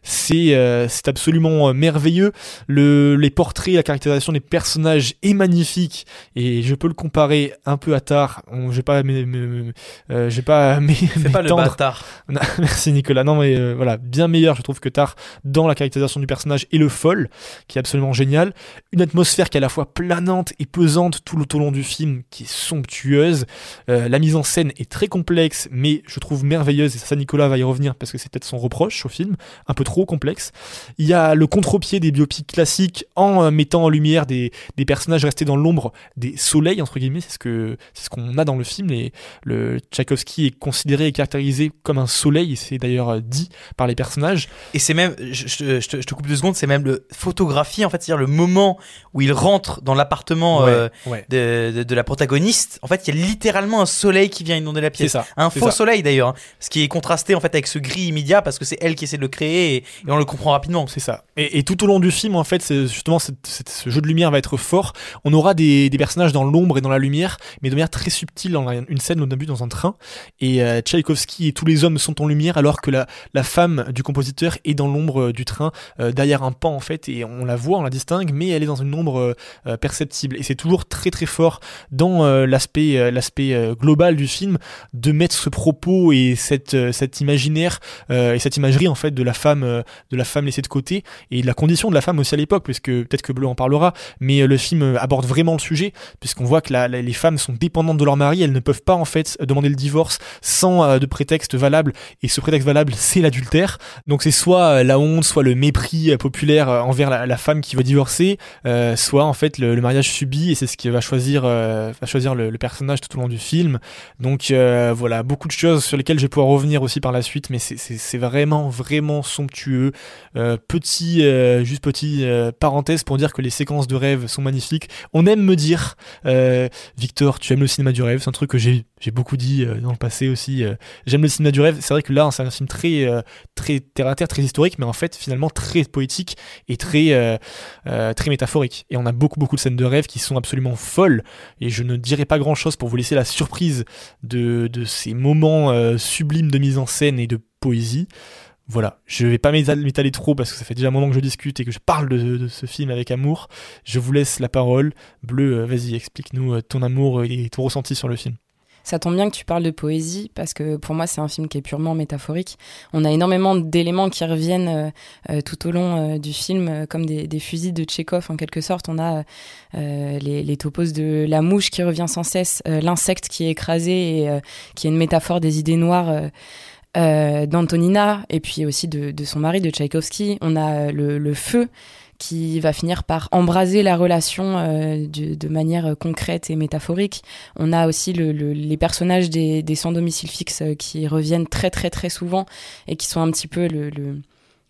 S5: C'est, euh, c'est absolument euh, merveilleux. Le, les portraits, la caractérisation des personnages est magnifique et je peux le comparer un peu à Tar. Je vais pas, euh, je vais pas, mais,
S6: pas le bâtard.
S5: Non, Merci Nicolas. Non mais euh, voilà, bien meilleur je trouve que Tar dans la caractérisation du personnage et le folle, qui est absolument génial. Une atmosphère qui est à la fois planante et pesante tout le tout au long du film, qui est somptueuse. Euh, la mise en scène est très complexe, mais je trouve merveilleuse et ça Nicolas va y revenir parce que c'est peut-être son reproche au film, un peu trop complexe. Il y a le contre-pied des biopics classiques en euh, mettant en lumière des, des personnages restés dans l'ombre, des soleils entre guillemets, c'est ce que c'est ce qu'on a dans le film. Et le Tchaïkovski est considéré et caractérisé comme un soleil, et c'est d'ailleurs euh, dit par les personnages.
S6: Et c'est même, je, je- je te, je te coupe deux secondes, c'est même le photographie, en fait, c'est-à-dire le moment où il rentre dans l'appartement
S5: Ouais,
S6: euh,
S5: ouais.
S6: de, de, de la protagoniste. En fait, il y a littéralement un soleil qui vient inonder la
S5: C'est
S6: pièce.
S5: ça.
S6: Un faux
S5: ça.
S6: soleil d'ailleurs, hein, ce qui est contrasté en fait avec ce gris immédiat parce que c'est elle qui essaie de le créer et, et on le comprend rapidement.
S5: C'est ça. Et, tout au long du film, en fait, justement cette- cette- ce jeu de lumière va être fort. On aura des, personnages dans l'ombre et dans la lumière, mais de manière très subtile. On a une scène au début dans un train, et euh, Tchaïkovski et tous les hommes sont en lumière, alors que la, femme du compositeur est dans l'ombre euh, du train, euh, derrière un pan en fait, et on la voit, on la distingue, mais elle est dans une ombre euh, perceptible. Et c'est toujours très très fort dans l'aspect global du film de mettre ce propos et cette euh, cet imaginaire et cette imagerie en fait de la femme euh, de la femme laissée de côté et de la condition de la femme aussi à l'époque, puisque peut-être que Bleu en parlera, mais euh, le film euh, aborde vraiment le sujet, puisqu'on voit que la- les femmes sont dépendantes de leur mari, elles ne peuvent pas en fait demander le divorce sans de prétexte valable, et ce prétexte valable, c'est l'adultère. Donc c'est soit la honte, soit le mépris populaire envers la, femme qui veut divorcer, soit en fait le, mariage subi, et c'est ce qui va choisir, va choisir le, personnage tout au long du film. Donc voilà, beaucoup de choses sur lesquelles je vais pouvoir revenir aussi par la suite, mais c'est vraiment, vraiment somptueux. Euh, petit, euh, juste petit euh, parenthèse pour dire que les séquences de rêve sont magnifiques. On aime me dire, Victor, tu aimes le cinéma du rêve, c'est un truc que j'ai beaucoup dit dans le passé aussi. J'aime le cinéma du rêve. C'est vrai que là, c'est un film très, très terre à terre, très historique, mais en fait, finalement, très poétique et très, très métaphorique. Et on a beaucoup, beaucoup de scènes de rêve qui sont absolument folles. Et je ne dirai pas grand chose pour vous laisser la surprise de, ces moments sublimes de mise en scène et de poésie. Voilà, je vais pas m'étal- m'étaler trop parce que ça fait déjà un moment que je discute et que je parle de, ce film avec amour. Je vous laisse la parole. Bleu, euh, vas-y, explique-nous euh, ton amour et ton ressenti sur le film.
S8: Ça tombe bien que tu parles de poésie parce que pour moi c'est un film qui est purement métaphorique. On a énormément d'éléments qui reviennent euh, tout au long du film comme des, fusils de Tchekhov en quelque sorte. On a les, les topos de la mouche qui revient sans cesse, l'insecte qui est écrasé et qui est une métaphore des idées noires. Euh, d'Antonina et puis aussi de, son mari de Tchaïkovski. On a euh, le, feu qui va finir par embraser la relation euh, de, manière concrète et métaphorique. On a aussi le, le- les personnages des, sans domicile fixe qui reviennent très très très souvent et qui sont un petit peu le-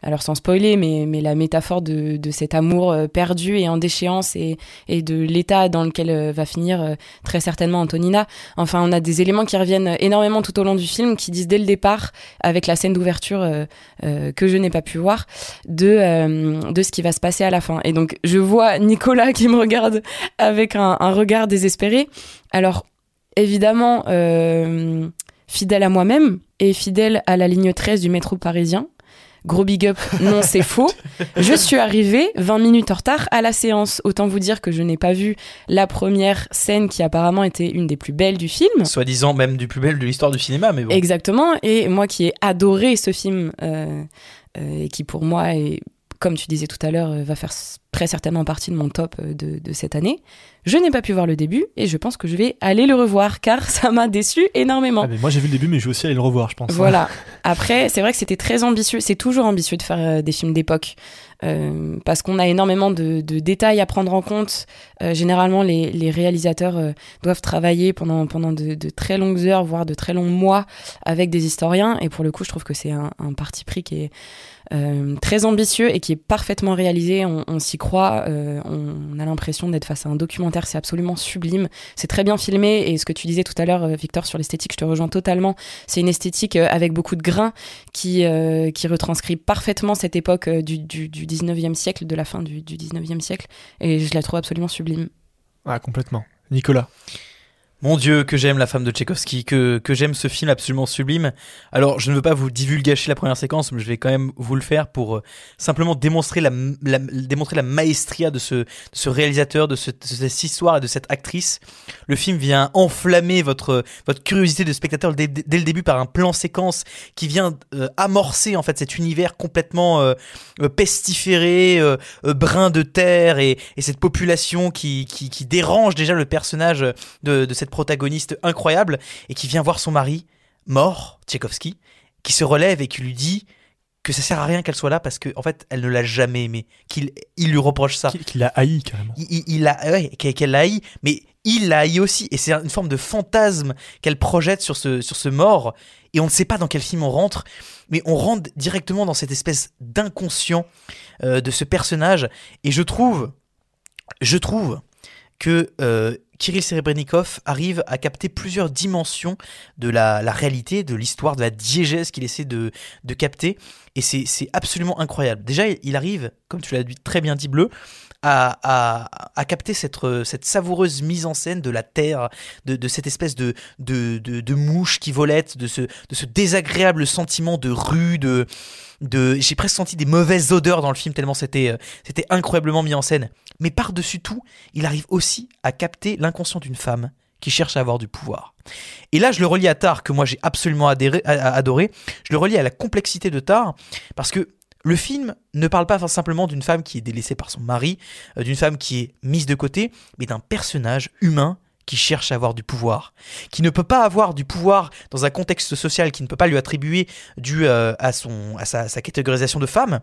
S8: alors sans spoiler, mais, la métaphore de, cet amour euh, perdu et en déchéance et, de l'état dans lequel euh, va finir euh, très certainement Antonina. Enfin, on a des éléments qui reviennent énormément tout au long du film, qui disent dès le départ, avec la scène d'ouverture que je n'ai pas pu voir, de, ce qui va se passer à la fin. Et donc, je vois Nicolas qui me regarde avec un, regard désespéré. Alors, évidemment, fidèle à moi-même et fidèle à la ligne 13 du métro parisien. Gros big up, non c'est faux. Je suis arrivée 20 minutes en retard à la séance. Autant vous dire que je n'ai pas vu la première scène qui apparemment était une des plus belles du film.
S6: Soi-disant même du plus belle de l'histoire du cinéma, mais bon.
S8: Exactement. Et moi qui ai adoré ce film euh, euh, et qui pour moi est, comme tu disais tout à l'heure, euh, va faire très certainement partie de mon top euh, de, de cette année. Je n'ai pas pu voir le début et je pense que je vais aller le revoir car ça m'a déçu énormément.
S5: Ah, mais moi j'ai vu le début, mais je vais aussi aller le revoir, je pense.
S8: Voilà. Après, c'est vrai que c'était très ambitieux. C'est toujours ambitieux de faire euh, des films d'époque. Euh, parce qu'on a énormément de, de détails à prendre en compte. Euh, généralement, les, les réalisateurs euh, doivent travailler pendant, pendant de, de très longues heures, voire de très longs mois avec des historiens. Et pour le coup, je trouve que c'est un, un parti pris qui est très ambitieux et qui est parfaitement réalisé. On, s'y croit. euh, on a l'impression d'être face à un documentaire. C'est absolument sublime. C'est très bien filmé. Et ce que tu disais tout à l'heure, euh, Victor, sur l'esthétique, je te rejoins totalement. C'est une esthétique euh, avec beaucoup de grains qui, euh, qui retranscrit parfaitement cette époque euh, du, du, du 19e siècle, de la fin du, du 19e siècle. Et je la trouve absolument sublime.
S5: Ah, complètement. Nicolas.
S6: Mon Dieu, que j'aime la femme de Tchaïkovski, que, que j'aime ce film absolument sublime. Alors, je ne veux pas vous divulgacher la première séquence, mais je vais quand même vous le faire pour euh, simplement démontrer la, démontrer la maestria de ce, réalisateur, de, ce- de cette histoire et de cette actrice. Le film vient enflammer votre, votre curiosité de spectateur dès, dès le début par un plan séquence qui vient euh, amorcer en fait cet univers complètement euh, pestiféré, brin de terre et, et cette population qui, qui, qui dérange déjà le personnage de, de cette protagoniste incroyable et qui vient voir son mari mort, Tchaïkovski, qui se relève et qui lui dit que ça sert à rien qu'elle soit là parce que en fait elle ne l'a jamais aimé, qu'il il lui reproche ça.
S5: Qui, qui l'a haï carrément.
S6: Il, il- a ouais, qu'elle qu'elle l'a haï, mais il l'a haï aussi et c'est une forme de fantasme qu'elle projette sur ce sur ce mort et on ne sait pas dans quel film on rentre, mais on rentre directement dans cette espèce d'inconscient euh, de ce personnage et je trouve je trouve que euh, Kirill Serebrennikov arrive à capter plusieurs dimensions de la, réalité, de l'histoire, de la diégèse qu'il essaie de, capter. Et c'est absolument incroyable. Déjà, il arrive, comme tu l'as très bien dit, Bleu, à, capter cette, euh, cette savoureuse mise en scène de la terre, de, cette espèce de, de, mouche qui volette, de ce, désagréable sentiment de rue, de, de j'ai presque senti des mauvaises odeurs dans le film tellement c'était euh, c'était incroyablement mis en scène. Mais par-dessus tout, il arrive aussi à capter l'inconscient d'une femme qui cherche à avoir du pouvoir. Et là, je le relie à Tar, que moi j'ai absolument adoré. Je le relie à la complexité de Tar, parce que le film ne parle pas simplement d'une femme qui est délaissée par son mari, euh, d'une femme qui est mise de côté, mais d'un personnage humain qui cherche à avoir du pouvoir, qui ne peut pas avoir du pouvoir dans un contexte social qui ne peut pas lui attribuer dû euh, à, son, à sa catégorisation de femme,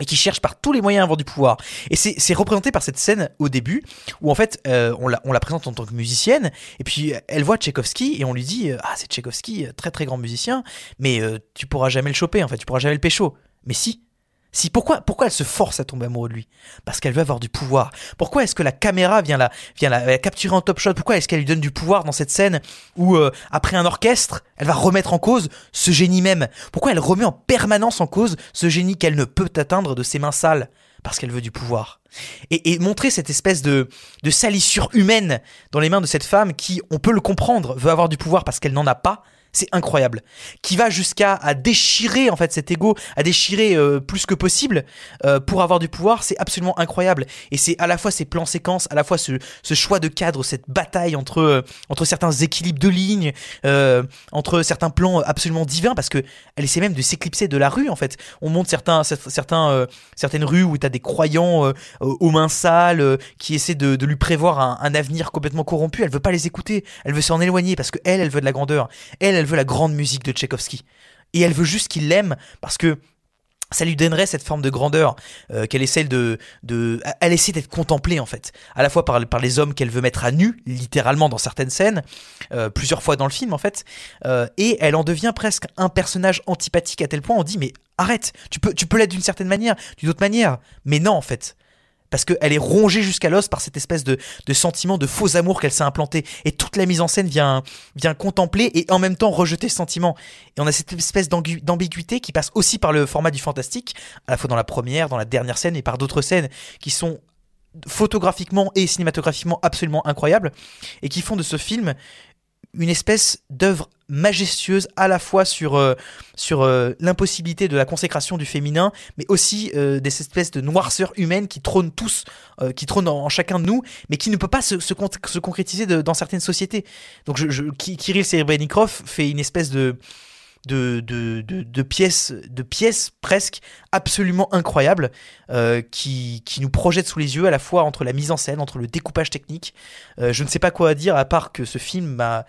S6: mais qui cherche par tous les moyens à avoir du pouvoir. Et c'est représenté par cette scène au début, où en fait euh, on, la, présente en tant que musicienne, et puis elle voit Tchaïkovski, et on lui dit euh, Ah, c'est Tchaïkovski, euh, très très grand musicien, mais euh, tu pourras jamais le choper, en fait, tu pourras jamais le pécho. Mais si si pourquoi pourquoi elle se force à tomber amoureux de lui? Parce qu'elle veut avoir du pouvoir. Pourquoi est-ce que la caméra vient la vient la, la capturer en top shot? Pourquoi est-ce qu'elle lui donne du pouvoir dans cette scène où euh, après un orchestre, elle va remettre en cause ce génie même? Pourquoi elle remet en permanence en cause ce génie qu'elle ne peut atteindre de ses mains sales? Parce qu'elle veut du pouvoir. Et, et montrer cette espèce de, de salissure humaine dans les mains de cette femme qui, on peut le comprendre, veut avoir du pouvoir parce qu'elle n'en a pas. C'est incroyable. Qui va jusqu'à à déchirer en fait cet ego, à déchirer euh, plus que possible euh, pour avoir du pouvoir. C'est absolument incroyable. Et c'est à la fois ces plans séquences, à la fois ce, choix de cadre, cette bataille entre euh, entre certains équilibres de lignes, entre certains plans absolument divins, parce que elle essaie même de s'éclipser de la rue en fait. On montre certains certaines rues où tu as des croyants aux mains sales qui essaient de, de lui prévoir un, un avenir complètement corrompu. Elle veut pas les écouter. Elle veut s'en éloigner parce que elle, elle veut de la grandeur. Elle, elle veut la grande musique de Tchaïkovski. Et elle veut juste qu'il l'aime parce que ça lui donnerait cette forme de grandeur euh, qu'elle essaie de, de, elle essaie d'être contemplée en fait, à la fois par, les hommes qu'elle veut mettre à nu, littéralement dans certaines scènes, euh, plusieurs fois dans le film en fait, euh, et elle en devient presque un personnage antipathique à tel point on dit mais arrête, tu peux l'être d'une certaine manière, d'une autre manière, mais non en fait, parce qu'elle est rongée jusqu'à l'os par cette espèce de, sentiment de faux amour qu'elle s'est implanté. Et toute la mise en scène vient, vient contempler et en même temps rejeter ce sentiment. Et on a cette espèce d'ambigu- d'ambiguïté qui passe aussi par le format du fantastique, à la fois dans la première, dans la dernière scène et par d'autres scènes qui sont photographiquement et cinématographiquement absolument incroyables et qui font de ce film une espèce d'œuvre majestueuse à la fois sur, euh, sur euh, l'impossibilité de la consécration du féminin, mais aussi euh, des espèces de noirceurs humaines qui trônent tous, qui trônent en, chacun de nous, mais qui ne peut pas se, se, con- se concrétiser dans certaines sociétés. Donc Kirill Serebrennikov fait une espèce de de, de, de, pièces presque absolument incroyables euh, qui, qui nous projettent sous les yeux à la fois entre la mise en scène, entre le découpage technique. Euh, je ne sais pas quoi dire à part que ce film m'a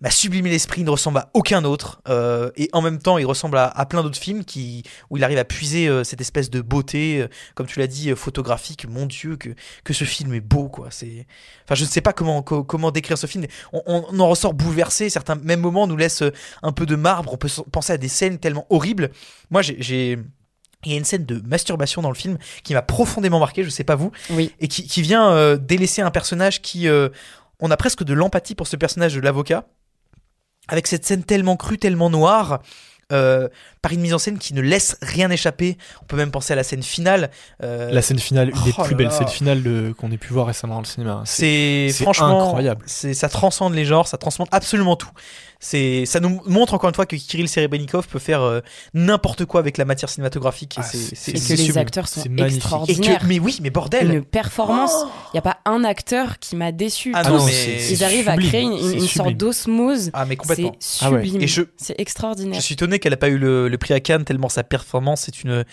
S6: m'a sublimé l'esprit, il ne ressemble à aucun autre, euh, et en même temps il ressemble à, à plein d'autres films qui, où il arrive à puiser euh, cette espèce de beauté, euh, comme tu l'as dit, photographique, mon Dieu, que, que ce film est beau, quoi. C'est, enfin, je ne sais pas comment, co- comment décrire ce film. On, on- on en ressort bouleversé, certains mêmes moments nous laissent un peu de marbre, on peut penser à des scènes tellement horribles. Moi, j'ai- j'ai... Il y a une scène de masturbation dans le film qui m'a profondément marqué, je sais pas vous,
S8: Oui.
S6: et qui, qui vient euh, délaisser un personnage qui. euh, on a presque de l'empathie pour ce personnage de l'avocat, avec cette scène tellement crue, tellement noire. euh, par une mise en scène qui ne laisse rien échapper. On peut même penser à la scène finale. euh,
S5: La scène finale, une des
S6: oh
S5: plus belles scènes finales qu'on ait pu voir récemment dans le cinéma.
S6: C'est franchement
S5: incroyable.
S6: Ça transcende les genres, ça transcende absolument tout. C'est ça nous montre encore une fois que Kirill Serebrennikov peut faire euh, n'importe quoi avec la matière cinématographique. et
S5: Ah,
S6: c'est-
S5: c'est-
S6: c'est-
S8: Et que les
S6: sublime.
S8: acteurs sont.
S6: Et
S8: extraordinaires.
S6: que, mais oui, mais bordel.
S8: Une performance. Il n'y a pas un acteur qui m'a déçu.
S6: Ah
S8: Tous,
S6: non, mais
S5: c'est-
S8: ils arrivent à créer une, une-
S5: C'est
S8: une sorte d'osmose.
S6: Ah mais complètement.
S8: C'est
S5: Ah ouais.
S8: sublime.
S6: Et je-
S8: C'est extraordinaire.
S6: Je suis étonné qu'elle n'a pas eu le, le prix à Cannes tellement sa performance est une,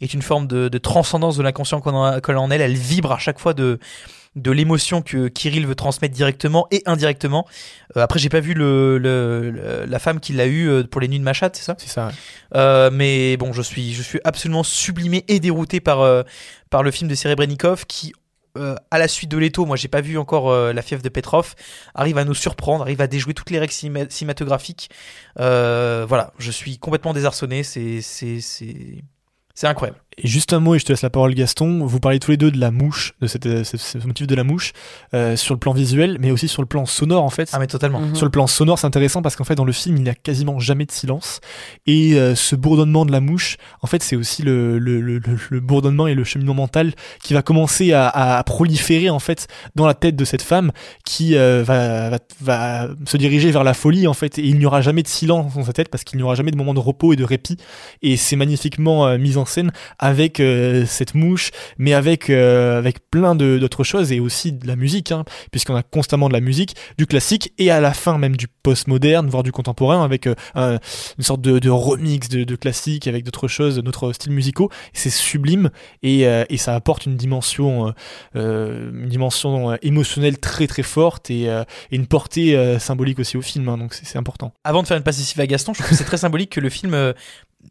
S6: est une forme de, de transcendance de l'inconscient qu'on a- qu'elle a en elle. Elle vibre à chaque fois de, de l'émotion que Kirill veut transmettre directement et indirectement. Euh, après, j'ai pas vu le, le- le- la femme qui l'a eu euh, pour les nuits de Machat, c'est ça?
S5: C'est ça. ouais.
S6: Euh, Mais bon, je suis, je suis absolument sublimé et dérouté par, euh, par le film de Serebrennikov qui. euh, à la suite de Leto, moi j'ai pas vu encore euh, La fièvre de Petrov, arrive à nous surprendre, arrive à déjouer toutes les règles cinéma- cinématographiques. Euh, voilà, je suis complètement désarçonné, c'est c'est c'est c'est incroyable.
S5: Et juste un mot, et je te laisse la parole, Gaston. Vous parlez tous les deux de la mouche, de cette, euh, ce, ce motif de la mouche, euh, sur le plan visuel, mais aussi sur le plan sonore, en fait.
S6: Ah mais totalement.
S8: Mhm.
S5: Sur le plan sonore, c'est intéressant parce qu'en fait, dans le film, il n'y a quasiment jamais de silence. Et euh, ce bourdonnement de la mouche, en fait, c'est aussi le, le, le, le- le bourdonnement et le cheminement mental qui va commencer à, à proliférer, en fait, dans la tête de cette femme qui euh, va, va, va se diriger vers la folie, en fait. Et il n'y aura jamais de silence dans sa tête parce qu'il n'y aura jamais de moment de repos et de répit. Et c'est magnifiquement euh, mis en scène avec euh, cette mouche, mais avec, euh, avec plein d'autres choses et aussi de la musique, hein, puisqu'on a constamment de la musique, du classique et à la fin même du postmoderne, voire du contemporain, avec euh, un- une sorte de, remix de, classique avec d'autres choses, d'autres styles musicaux. C'est sublime et, et ça apporte une dimension, une dimension émotionnelle très très forte et, une portée symbolique aussi au film, hein, donc c'est important.
S6: Avant de faire une passe décisive à Gaston, je trouve que c'est très symbolique que le film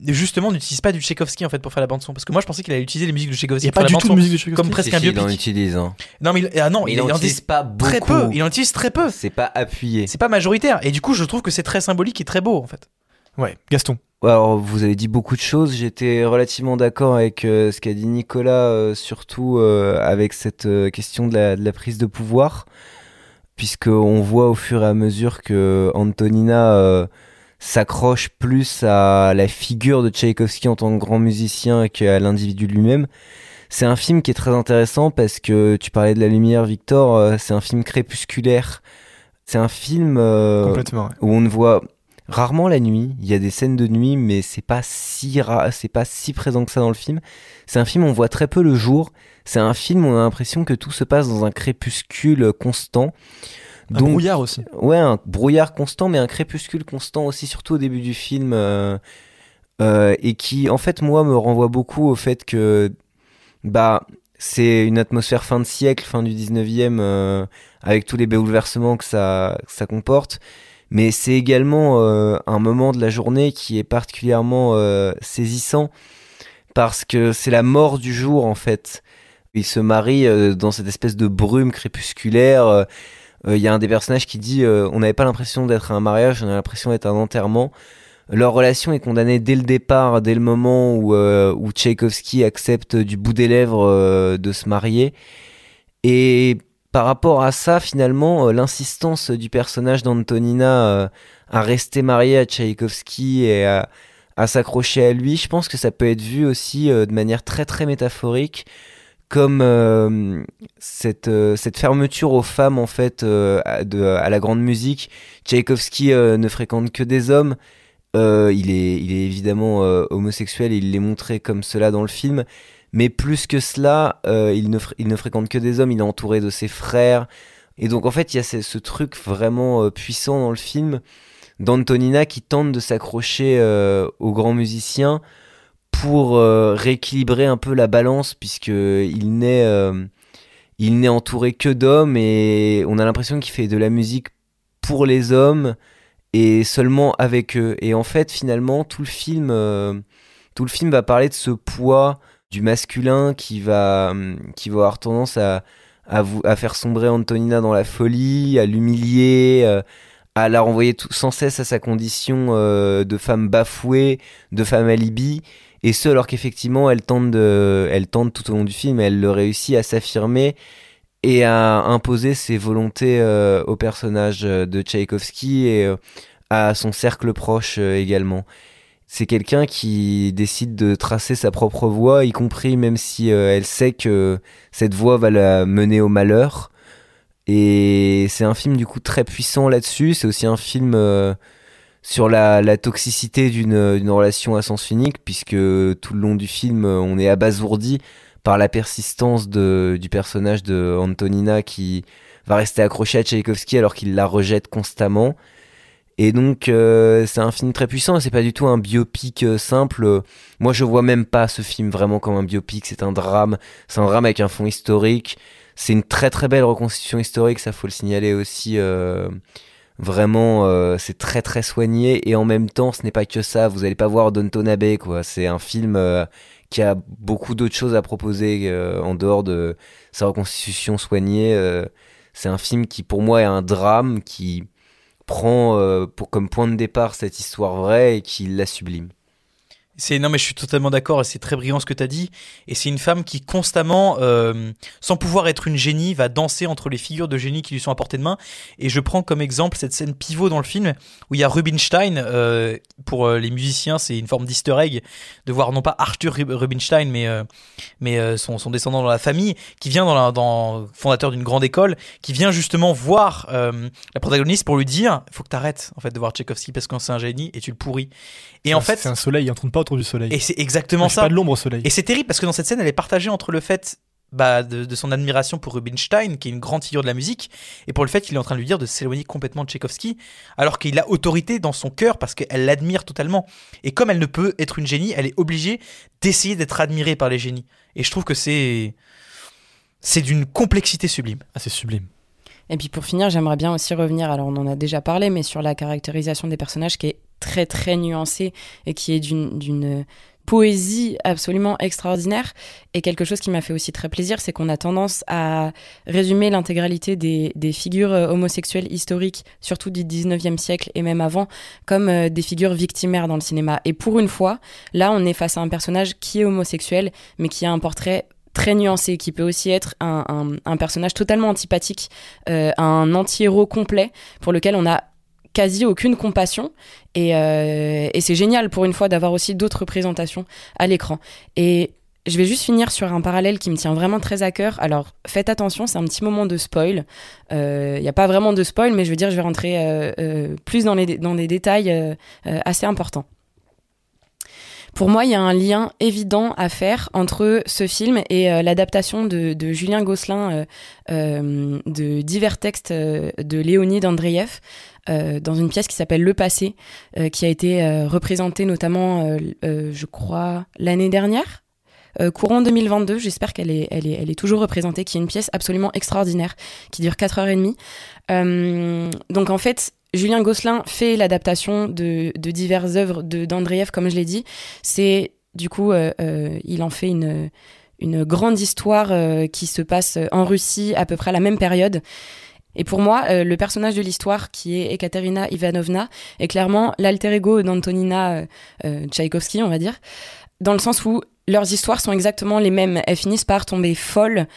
S6: justement n'utilise pas du Tchaïkovski en fait pour faire la bande son parce que moi je pensais qu'il allait utiliser les musiques de
S5: Il
S6: Tchaïkovski
S5: n'y a
S6: pour
S5: pas du
S6: la
S5: tout de
S6: bande son.
S5: musique de.
S6: Comme presque un
S9: si, il en
S6: biopic.
S9: utilise. Hein.
S6: Non mais il, ah non,
S9: Mais
S6: il,
S9: il en utilise pas beaucoup.
S6: très peu, il en utilise très peu.
S9: C'est pas appuyé.
S6: C'est pas majoritaire et du coup je trouve que c'est très symbolique et très beau en fait.
S5: Ouais, Gaston.
S9: Alors, vous avez dit beaucoup de choses. J'étais relativement d'accord avec euh, ce qu'a dit Nicolas, euh, surtout euh, avec cette euh, question de la, de la prise de pouvoir, puisqu'on voit au fur et à mesure que Antonina euh, s'accroche plus à la figure de Tchaïkovski en tant que grand musicien qu'à l'individu lui-même. C'est un film qui est très intéressant parce que tu parlais de la lumière, Victor. euh, c'est un film crépusculaire. C'est un film euh,
S5: Complètement. ouais.
S9: où on ne voit rarement la nuit. Il y a des scènes de nuit, mais c'est pas si ra- c'est pas si présent que ça dans le film. C'est un film où on voit très peu le jour. C'est un film où on a l'impression que tout se passe dans un crépuscule constant.
S5: Un brouillard aussi.
S9: Ouais, un brouillard constant, mais un crépuscule constant aussi, surtout au début du film. euh, euh, et qui, en fait, moi, me renvoie beaucoup au fait que, bah, c'est une atmosphère fin de siècle, fin du 19e, euh, avec tous les bouleversements que ça, que ça comporte. Mais c'est également un moment de la journée qui est particulièrement saisissant, parce que c'est la mort du jour en fait. Il se marie dans cette espèce de brume crépusculaire. Euh, Il y a un des personnages qui dit euh, on n'avait pas l'impression d'être un mariage, on a l'impression d'être un enterrement. Leur relation est condamnée dès le départ, dès le moment où, euh, où Tchaïkovski accepte du bout des lèvres de se marier. Et par rapport à ça, finalement, l'insistance du personnage d'Antonina à rester mariée à Tchaïkovski et à, à s'accrocher à lui, je pense que ça peut être vu aussi de manière très très métaphorique comme euh, cette, euh, cette fermeture aux femmes en fait euh, à, la grande musique. Tchaïkovski ne fréquente que des hommes. Il, est, il est évidemment homosexuel et il l'est montré comme cela dans le film. Mais plus que cela, il, ne fréquente que des hommes, il est entouré de ses frères. Et donc en fait, il y a ce, ce truc vraiment puissant dans le film d'Antonina qui tente de s'accrocher aux grands musiciens pour euh, rééquilibrer un peu la balance puisque il n'est euh, il n'est entouré que d'hommes et on a l'impression qu'il fait de la musique pour les hommes et seulement avec eux. Et en fait finalement tout le film euh, tout le film va parler de ce poids du masculin qui va hum, qui va avoir tendance à à, vous, à faire sombrer Antonina dans la folie, à l'humilier, à la renvoyer tout, sans cesse à sa condition de femme bafouée, de femme alibi, et ce alors qu'effectivement elle tente, de, elle tente tout au long du film, elle le réussit à s'affirmer et à imposer ses volontés euh, au personnage de Tchaïkovski et euh, à son cercle proche euh, également. C'est quelqu'un qui décide de tracer sa propre voie, y compris même si euh, elle sait que cette voie va la mener au malheur. Et c'est un film du coup très puissant là-dessus. C'est aussi un film euh, sur la, toxicité d'une relation à sens unique, puisque tout le long du film, on est abasourdi par la persistance du personnage de Antonina qui va rester accroché à Tchaïkovski alors qu'il la rejette constamment. Et donc euh, c'est un film très puissant, c'est pas du tout un biopic euh, simple. Moi je vois même pas ce film vraiment comme un biopic, c'est un drame, c'est un drame avec un fond historique. C'est une très très belle reconstitution historique, ça faut le signaler aussi. euh, Vraiment, euh, c'est très très soigné et en même temps, ce n'est pas que ça. Vous allez pas voir Downton Abbey, quoi. C'est un film euh, qui a beaucoup d'autres choses à proposer euh, en dehors de sa reconstitution soignée. euh, c'est un film qui, pour moi, est un drame qui prend pour, comme point de départ cette histoire vraie et qui la sublime.
S6: Non mais je suis totalement d'accord c'est très brillant ce que tu as dit. Et c'est une femme qui constamment euh, sans pouvoir être une génie va danser entre les figures de génie qui lui sont à portée de main. Et je prends comme exemple cette scène pivot dans le film où il y a Rubinstein euh, pour euh, les musiciens c'est une forme d'easter egg de voir non pas Arthur Rub- Rubinstein mais mais son, descendant dans la famille qui vient dans, la, dans fondateur d'une grande école qui vient justement voir la protagoniste pour lui dire faut que t'arrêtes en fait de voir Tchaïkovski parce que c'est un génie et tu le pourris et en fait
S5: c'est un soleil, il ne tourne pas autour du soleil.
S6: et c'est exactement
S5: Il fait
S6: ça
S5: pas de l'ombre au soleil.
S6: et c'est terrible parce que dans cette scène, elle est partagée entre le fait bah, de, de son admiration pour Rubinstein, qui est une grande figure de la musique, et pour le fait qu'il est en train de lui dire de s'éloigner complètement de Tchaïkovski, alors qu'il a autorité dans son cœur parce qu'elle l'admire totalement. Et comme elle ne peut être une génie, elle est obligée d'essayer d'être admirée par les génies. Et je trouve que c'est c'est d'une complexité sublime.
S5: Ah, c'est sublime.
S8: Et puis pour finir, j'aimerais bien aussi revenir, alors on en a déjà parlé, mais sur la caractérisation des personnages qui est très très nuancée et qui est d'une poésie absolument extraordinaire. Et quelque chose qui m'a fait aussi très plaisir, c'est qu'on a tendance à résumer l'intégralité des, des figures euh, homosexuelles historiques, surtout du 19e siècle et même avant, comme euh, des figures victimaires dans le cinéma. Et pour une fois, là, on est face à un personnage qui est homosexuel, mais qui a un portrait très nuancé, qui peut aussi être un, un- un personnage totalement antipathique, euh, un anti-héros complet, pour lequel on a quasi aucune compassion. Et, euh, et c'est génial pour une fois d'avoir aussi d'autres représentations à l'écran. Et je vais juste finir sur un parallèle qui me tient vraiment très à cœur. Alors faites attention, c'est un petit moment de spoil. Il n'y a pas vraiment de spoil, mais je veux dire, je vais rentrer euh, euh, plus dans, les, dans des détails euh, euh, assez importants. Pour moi, il y a un lien évident à faire entre ce film et euh, l'adaptation de, Julien Gosselin euh, euh, de divers textes euh, de Léonide Andreev euh, dans une pièce qui s'appelle Le Passé, euh, qui a été euh, représentée notamment, je crois, l'année dernière. Courant 2022, j'espère qu'elle est, elle est, elle est toujours représentée, qui est une pièce absolument extraordinaire, qui dure 4h30. Euh, donc en fait, Julien Gosselin fait l'adaptation de, de diverses œuvres d'Andreev, comme je l'ai dit. C'est du coup, il en fait une, grande histoire qui se passe en Russie à peu près à la même période. Et pour moi, euh, le personnage de l'histoire, qui est Ekaterina Ivanovna, est clairement l'alter ego d'Antonina euh, euh, Tchaïkovski, on va dire, dans le sens où leurs histoires sont exactement les mêmes. Elles finissent par tomber folles,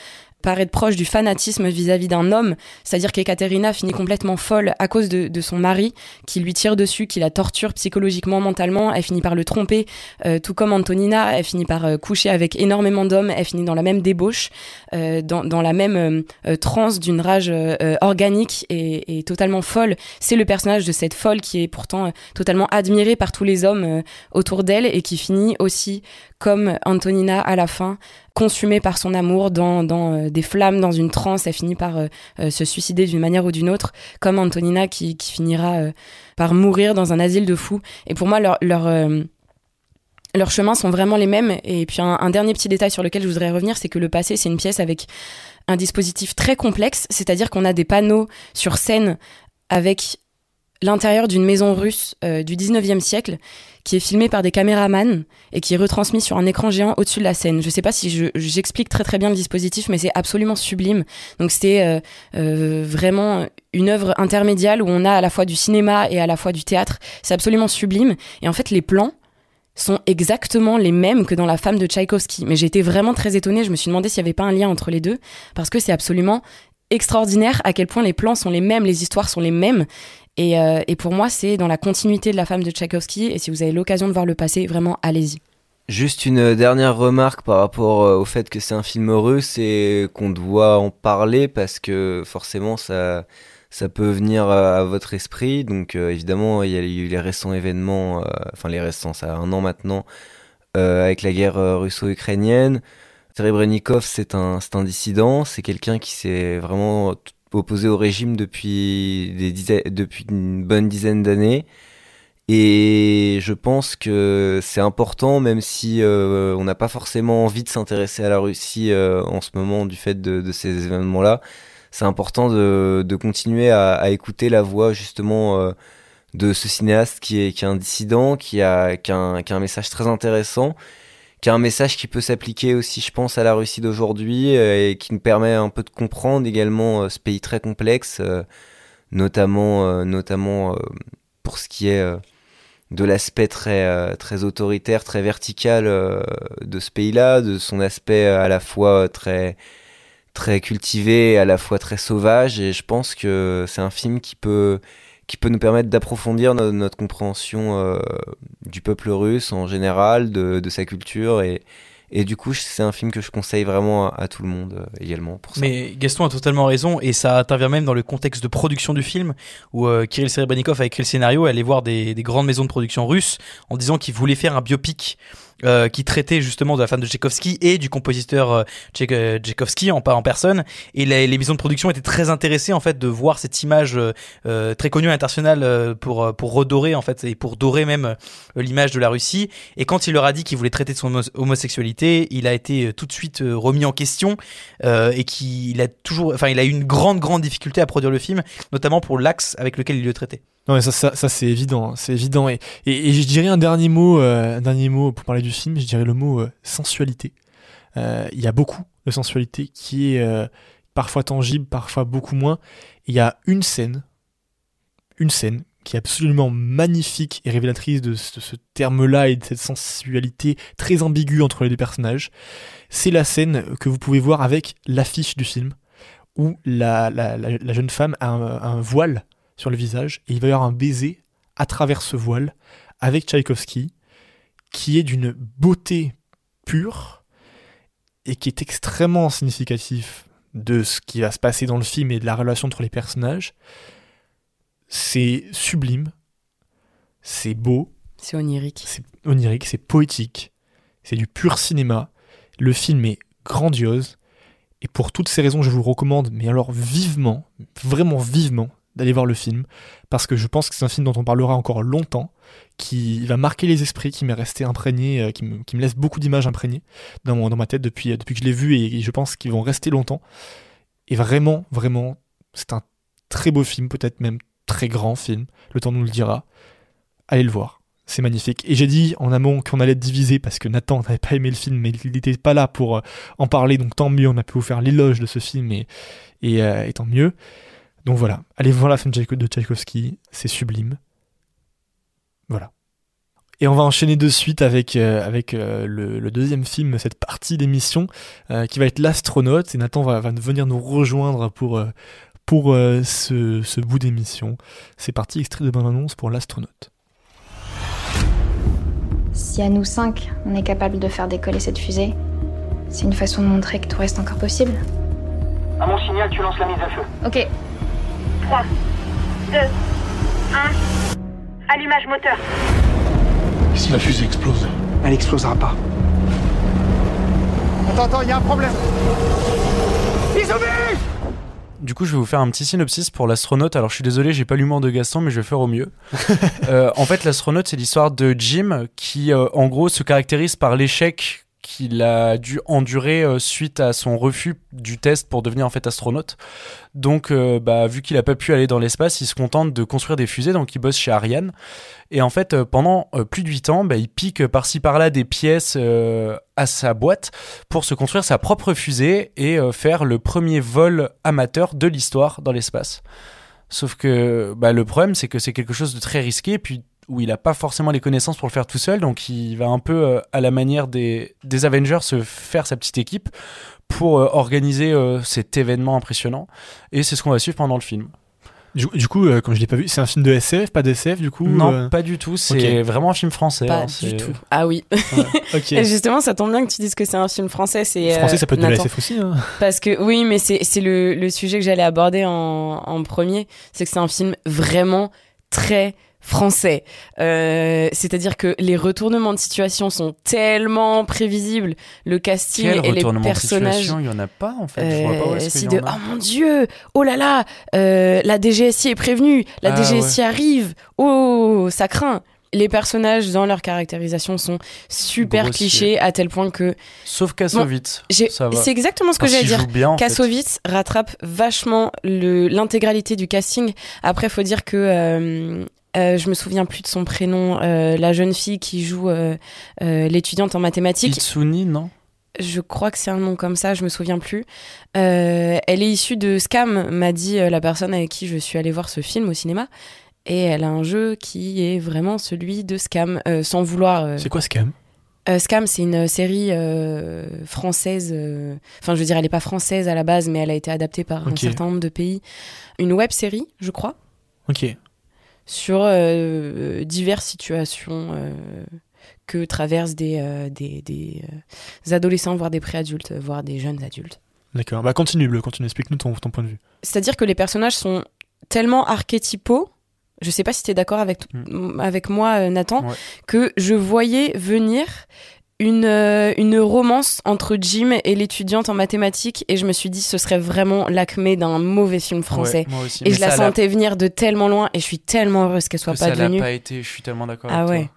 S8: par être proches du fanatisme vis-à-vis d'un homme, c'est-à-dire qu'Ekaterina finit complètement folle à cause de, son mari, qui lui tire dessus, qui la torture psychologiquement, mentalement, elle finit par le tromper, euh, tout comme Antonina, elle finit par euh, coucher avec énormément d'hommes, elle finit dans la même débauche, euh, dans, dans la même euh, euh, transe d'une rage organique et, et totalement folle. C'est le personnage de cette folle qui est pourtant totalement admirée par tous les hommes autour d'elle et qui finit aussi comme Antonina à la fin, consumée par son amour dans, euh, des flammes, dans une transe, elle finit par euh, euh, se suicider d'une manière ou d'une autre, comme Antonina qui, finira par mourir dans un asile de fous. Et pour moi, leur, leur, leurs chemins sont vraiment les mêmes. Et puis un dernier petit détail sur lequel je voudrais revenir, c'est que le passé, c'est une pièce avec un dispositif très complexe, c'est-à-dire qu'on a des panneaux sur scène avec l'intérieur d'une maison russe euh, du 19e siècle qui est filmé par des caméramans et qui est retransmis sur un écran géant au-dessus de la scène. Je sais pas si je- j'explique très très bien le dispositif, mais c'est absolument sublime. Donc c'est euh, euh, vraiment une œuvre intermédiale où on a à la fois du cinéma et à la fois du théâtre. C'est absolument sublime. Et en fait, les plans sont exactement les mêmes que dans La femme de Tchaïkovski. Mais j'ai été vraiment très étonnée. Je me suis demandé s'il n'y avait pas un lien entre les deux parce que c'est absolument extraordinaire à quel point les plans sont les mêmes, les histoires sont les mêmes. Et, euh, et pour moi, c'est dans la continuité de La femme de Tchaïkovski. Et si vous avez l'occasion de voir le passé, vraiment, allez-y.
S9: Juste une dernière remarque par rapport euh, au fait que c'est un film russe et qu'on doit en parler parce que forcément ça, ça peut venir à, votre esprit. Donc euh, évidemment, il y a eu les récents événements, euh, enfin les récents, ça a un an maintenant, euh, avec la guerre euh, russo-ukrainienne. Serebrennikov, c'est un, c'est un dissident, c'est quelqu'un qui s'est vraiment opposé au régime depuis, des dizaines, une bonne dizaine d'années. Et je pense que c'est important, même si euh, on n'a pas forcément envie de s'intéresser à la Russie euh, en ce moment du fait de, ces événements-là. C'est important de, continuer à, écouter la voix justement euh, de ce cinéaste qui est, qui est un dissident, qui a, qui, a qui a un message très intéressant, qui a un message qui peut s'appliquer aussi, je pense, à la Russie d'aujourd'hui euh, et qui nous permet un peu de comprendre également euh, ce pays très complexe, euh, notamment, notamment pour ce qui est de l'aspect très, très autoritaire, très vertical de ce pays-là, de son aspect à la fois très, très cultivé, à la fois très sauvage. Et je pense que c'est un film qui peut, qui peut nous permettre d'approfondir no- notre compréhension euh, du peuple russe en général, de, sa culture. Et, et du coup, c'est un film que je conseille vraiment à, tout le monde euh, également pour ça.
S6: Mais Gaston a totalement raison et ça intervient même dans le contexte de production du film où euh, Kirill Serebrennikov a écrit le scénario et allait voir des grandes maisons de production russes en disant qu'il voulait faire un biopic euh, qui traitait justement de la femme de Tchaïkovski et du compositeur euh, euh, Tchaïkovski en, en personne et les, les maisons de production étaient très intéressées en fait de voir cette image euh, euh, très connue à l'international euh, pour pour redorer en fait et pour dorer même l'image de la Russie et quand il leur a dit qu'il voulait traiter de son homo- homosexualité il a été tout de suite remis en question et qu'il a toujours, enfin, il a eu une grande, grande difficulté à produire le film, notamment pour l'axe avec lequel il le traitait.
S5: Non, mais ça, ça, ça, c'est évident, hein, c'est évident. Et, et, je dirais un dernier mot, euh, un dernier mot pour parler du film. Je dirais le mot euh, sensualité. Euh, Il y a beaucoup de sensualité qui est parfois tangible, parfois beaucoup moins. Il y a une scène, une scène qui est absolument magnifique et révélatrice de ce, terme-là et de cette sensualité très ambiguë entre les deux personnages. C'est la scène que vous pouvez voir avec l'affiche du film, où la, la, la, jeune femme a un voile sur le visage et il va y avoir un baiser à travers ce voile avec Tchaïkovski qui est d'une beauté pure et qui est extrêmement significatif de ce qui va se passer dans le film et de la relation entre les personnages. C'est sublime, c'est beau,
S8: C'est onirique.
S5: c'est onirique, c'est poétique, c'est du pur cinéma. Le film est grandiose. Et pour toutes ces raisons, je vous le recommande, mais alors vivement, vraiment vivement, d'aller voir le film. Parce que je pense que c'est un film dont on parlera encore longtemps, qui va marquer les esprits, qui m'est resté imprégné, euh, qui me, laisse beaucoup d'images imprégnées dans, dans ma tête depuis, depuis que je l'ai vu, et je pense qu'ils vont rester longtemps. Et vraiment, vraiment, c'est un très beau film, peut-être même très grand film, le temps nous le dira. Allez le voir. C'est magnifique. Et j'ai dit en amont qu'on allait divisé parce que Nathan n'avait pas aimé le film, mais il n'était pas là pour euh, en parler, donc tant mieux, on a pu vous faire l'éloge de ce film et, euh, et tant mieux. Donc voilà, allez voir la film de Tchaïko- de Tchaïkovski, c'est sublime. Voilà. Et on va enchaîner de suite avec, euh, avec euh, le, le deuxième film, cette partie d'émission, euh, qui va être L'astronaute. Et Nathan va, va venir nous rejoindre pour, pour euh, ce, ce bout d'émission. C'est parti, extrait de bande-annonce pour L'astronaute.
S11: Si à nous cinq, on est capable de faire décoller cette fusée, c'est une façon de montrer que tout reste encore possible.
S12: À mon signal, tu lances la mise à feu.
S11: Ok,
S12: 3, 2, 1. Allumage moteur.
S4: Si la fusée explose,
S12: Elle explosera pas.
S4: Attends, attends, il y a un problème.
S13: Du coup, je vais vous faire un petit synopsis pour l'astronaute. Alors, je suis désolé, j'ai pas l'humour de Gaston, mais je vais faire au mieux. Euh, en fait, l'astronaute, c'est l'histoire de Jim qui, euh, en gros, se caractérise par l'échec qu'il a dû endurer euh, suite à son refus du test pour devenir en fait astronaute. Donc, euh, bah, vu qu'il a pas pu aller dans l'espace, il se contente de construire des fusées, donc il bosse chez Ariane. Et en fait, euh, pendant plus de 8 ans, bah, il pique par-ci par-là des pièces à sa boîte pour se construire sa propre fusée et faire le premier vol amateur de l'histoire dans l'espace. Sauf que bah, le problème, c'est que c'est quelque chose de très risqué, puis où il n'a pas forcément les connaissances pour le faire tout seul, donc il va un peu euh, à la manière des, des Avengers se faire sa petite équipe pour euh, organiser euh, cet événement impressionnant. Et c'est ce qu'on va suivre pendant le film.
S5: Du, du coup, euh, comme je l'ai pas vu, c'est un film de SF, pas d'SF du coup
S13: non,
S5: euh,
S13: pas du tout, c'est vraiment un film français.
S8: Pas
S13: hein,
S8: du tout. Ah oui.
S5: Ok.
S8: Et justement, ça tombe bien que tu dises que c'est un film français. C'est
S5: Français, ça peut être de la
S8: Nathan.
S5: SF aussi. Hein.
S8: Parce que oui, mais c'est c'est le, le sujet que j'allais aborder en, en premier. C'est que c'est un film vraiment très français. Euh, C'est-à-dire que les retournements de situation sont tellement prévisibles. Le casting
S13: Quel
S8: et les personnages.
S13: Il y en a pas en fait. Je vois pas où
S8: Euh, si
S13: y
S8: de
S13: en a.
S8: oh mon dieu oh là là euh, la DGSI est prévenue la
S13: Ah,
S8: DGSI arrive oh ça craint les personnages dans leur caractérisation sont super clichés à tel point que
S13: Sauf Kassovitz. va.
S8: c'est exactement ce que j'allais dire
S13: bien, fait.
S8: Kassovitz rattrape vachement l'intégralité du casting. Après, faut dire que euh, euh, je me souviens plus de son prénom. euh, la jeune fille qui joue euh, l'étudiante en mathématiques.
S13: Itsuni, non?
S8: Je crois que c'est un nom comme ça, je me souviens plus. Elle est issue de Scam, m'a dit la personne avec qui je suis allée voir ce film au cinéma. Et elle a un jeu qui est vraiment celui de Scam, sans vouloir.
S5: C'est quoi Scam?
S8: Euh, Scam, c'est une série euh, française. euh, Enfin, je veux dire, elle n'est pas française à la base, mais elle a été adaptée par un certain nombre de pays. Une web série, je crois,
S5: Ok.
S8: Sur euh, diverses situations euh, que traversent des, euh, des, des, adolescents, voire des préadultes, voire des jeunes adultes.
S5: D'accord. Bah continue, Bleu, continue. Explique-nous ton, ton point de vue.
S8: C'est-à-dire que les personnages sont tellement archétypaux. Je sais pas si tu es d'accord avec, avec moi, Nathan,
S13: Ouais.
S8: que je voyais venir une, euh, une romance entre Jim et l'étudiante en mathématiques et je me suis dit ce serait vraiment l'acmé d'un mauvais film français.
S13: Ouais, moi aussi.
S8: Et
S13: Mais
S8: je la
S13: ça
S8: sentais venir de tellement loin et je suis tellement heureuse qu'elle soit
S13: que
S8: pas
S13: ça l'a
S8: devenue.
S13: pas été, je suis tellement d'accord
S8: Ah
S13: avec
S8: ouais.
S13: toi.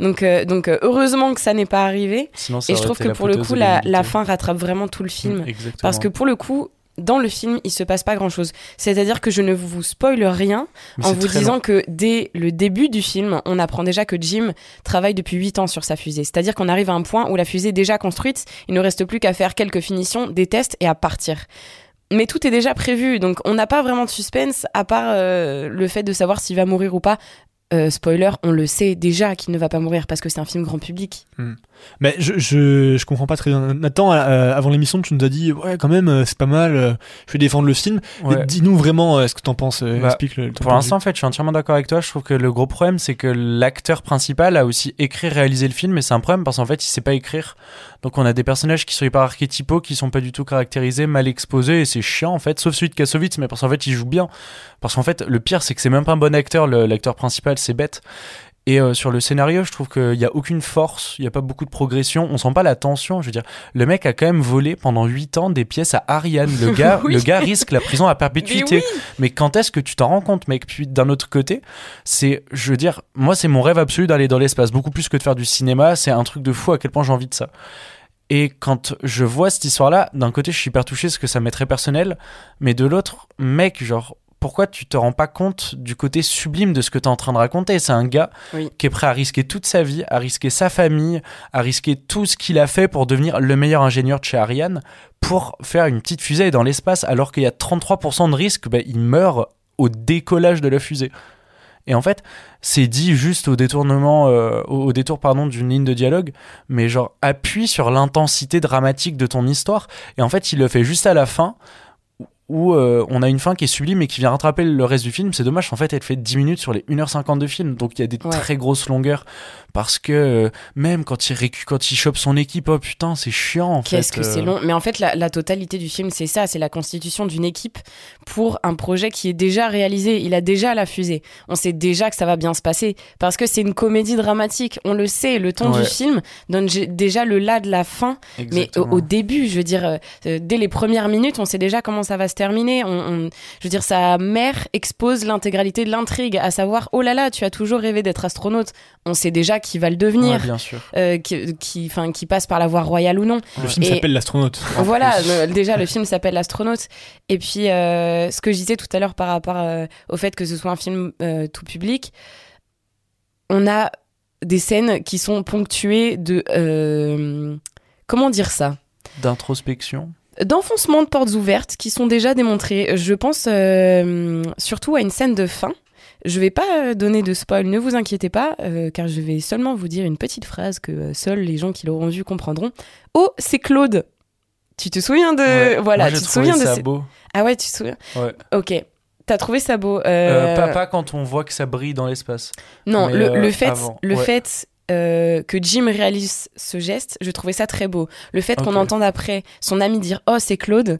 S8: Donc, euh, donc euh, heureusement que ça n'est pas arrivé.
S13: Sinon, ça
S8: et je trouve que pour le coup, la, fin rattrape vraiment tout le film.
S13: Mm, exactement.
S8: Parce que pour le coup, dans le film, il se passe pas grand chose. C'est-à-dire que je ne vous spoile rien
S13: Mais
S8: en vous disant que dès le début du film, on apprend déjà que Jim travaille depuis 8 ans sur sa fusée. C'est-à-dire qu'on arrive à un point où la fusée est déjà construite, il ne reste plus qu'à faire quelques finitions, des tests et à partir. Mais tout est déjà prévu, donc on n'a pas vraiment de suspense à part euh, le fait de savoir s'il va mourir ou pas. Euh, spoiler, on le sait déjà qu'il ne va pas mourir parce que c'est un film grand public.
S5: Mais je, je, je comprends pas très bien. Nathan, euh, avant l'émission, tu nous as dit ouais quand même euh, c'est pas mal. euh, je vais défendre le film.
S13: Ouais.
S5: Dis-nous vraiment ce que t'en penses.
S13: Bah,
S5: explique le.
S13: Pour l'instant, en fait, je suis entièrement d'accord avec toi. Je trouve que le gros problème, c'est que l'acteur principal a aussi écrit, réalisé le film, et c'est un problème parce qu'en fait, il sait pas écrire. Donc, on a des personnages qui sont hyper archétypaux, qui sont pas du tout caractérisés, mal exposés, et c'est chiant en fait. Sauf celui de Kassovitz, mais parce qu'en fait, il joue bien. Parce qu'en fait, le pire, c'est que c'est même pas un bon acteur. L'acteur principal, c'est bête. Et euh, sur le scénario, je trouve qu'il n'y a aucune force, il n'y a pas beaucoup de progression, on sent pas la tension. Je veux dire, le mec a quand même volé pendant 8 ans des pièces à Ariane. Le gars,
S8: Oui.
S13: le gars risque la prison à perpétuité.
S8: Mais oui.
S13: Mais quand est-ce que tu t'en rends compte, mec? Puis d'un autre côté, c'est, je veux dire, moi, c'est mon rêve absolu d'aller dans l'espace, beaucoup plus que de faire du cinéma. C'est un truc de fou à quel point j'ai envie de ça. Et quand je vois cette histoire-là, d'un côté, je suis hyper touché parce que ça m'est très personnel, mais de l'autre, mec, genre, pourquoi tu te rends pas compte du côté sublime de ce que tu es en train de raconter? C'est un gars
S8: Oui.
S13: qui est prêt à risquer toute sa vie, à risquer sa famille, à risquer tout ce qu'il a fait pour devenir le meilleur ingénieur de chez Ariane pour faire une petite fusée dans l'espace, alors qu'il y a 33% de risque, bah, il meurt au décollage de la fusée. Et en fait, c'est dit juste au détournement, euh, au, au détour pardon d'une ligne de dialogue, mais genre appuie sur l'intensité dramatique de ton histoire. Et en fait, il le fait juste à la fin, où euh, on a une fin qui est sublime et qui vient rattraper le reste du film. C'est dommage, en fait, elle fait 10 minutes sur les 1h50 de film, donc il y a des
S8: Ouais.
S13: très grosses longueurs. Parce que euh, même quand il, récu- quand il chope son équipe, oh putain, c'est chiant en.
S8: Qu'est-ce que c'est
S13: euh.
S8: long Mais en fait, la, la totalité du film, c'est ça, c'est la constitution d'une équipe pour un projet qui est déjà réalisé. Il a déjà la fusée. On sait déjà que ça va bien se passer parce que c'est une comédie dramatique. On le sait. Le ton
S13: Ouais.
S8: du film donne déjà le là de la fin. Mais au, au début, je veux dire, dès les premières minutes, on sait déjà comment ça va se terminer. On, on- je veux dire, sa mère expose l'intégralité de l'intrigue, à savoir, oh là là, tu as toujours rêvé d'être astronaute. On sait déjà qu'il va le devenir.
S13: Ouais, bien sûr.
S8: euh, qui, qui, enfin, qui passe par la voie royale ou non.
S5: Le film s'appelle L'astronaute.
S8: Voilà, le- déjà le film s'appelle L'astronaute. Et puis euh, ce que je disais tout à l'heure par rapport euh, au fait que ce soit un film euh, tout public, on a des scènes qui sont ponctuées de... euh, comment dire ça?
S13: D'introspection.
S8: D'enfoncement de portes ouvertes qui sont déjà démontrées. Je pense euh, surtout à une scène de fin. Je vais pas euh, donner de spoil, ne vous inquiétez pas, euh, car je vais seulement vous dire une petite phrase que seuls les gens qui l'auront vu comprendront. Oh, c'est Claude. Tu te souviens de
S13: Ouais.
S8: voilà,
S13: Moi,
S8: tu te souviens de
S13: ça beau.
S8: Ah ouais, tu te souviens?
S13: Ouais.
S8: Ok. T'as trouvé ça beau.
S13: Euh, pas quand on voit que ça brille dans l'espace.
S8: Non,
S13: Mais,
S8: le, le fait, le
S13: Ouais.
S8: fait euh, que Jim réalise ce geste, je trouvais ça très beau. Le fait qu'on entende après son ami dire Oh, c'est Claude.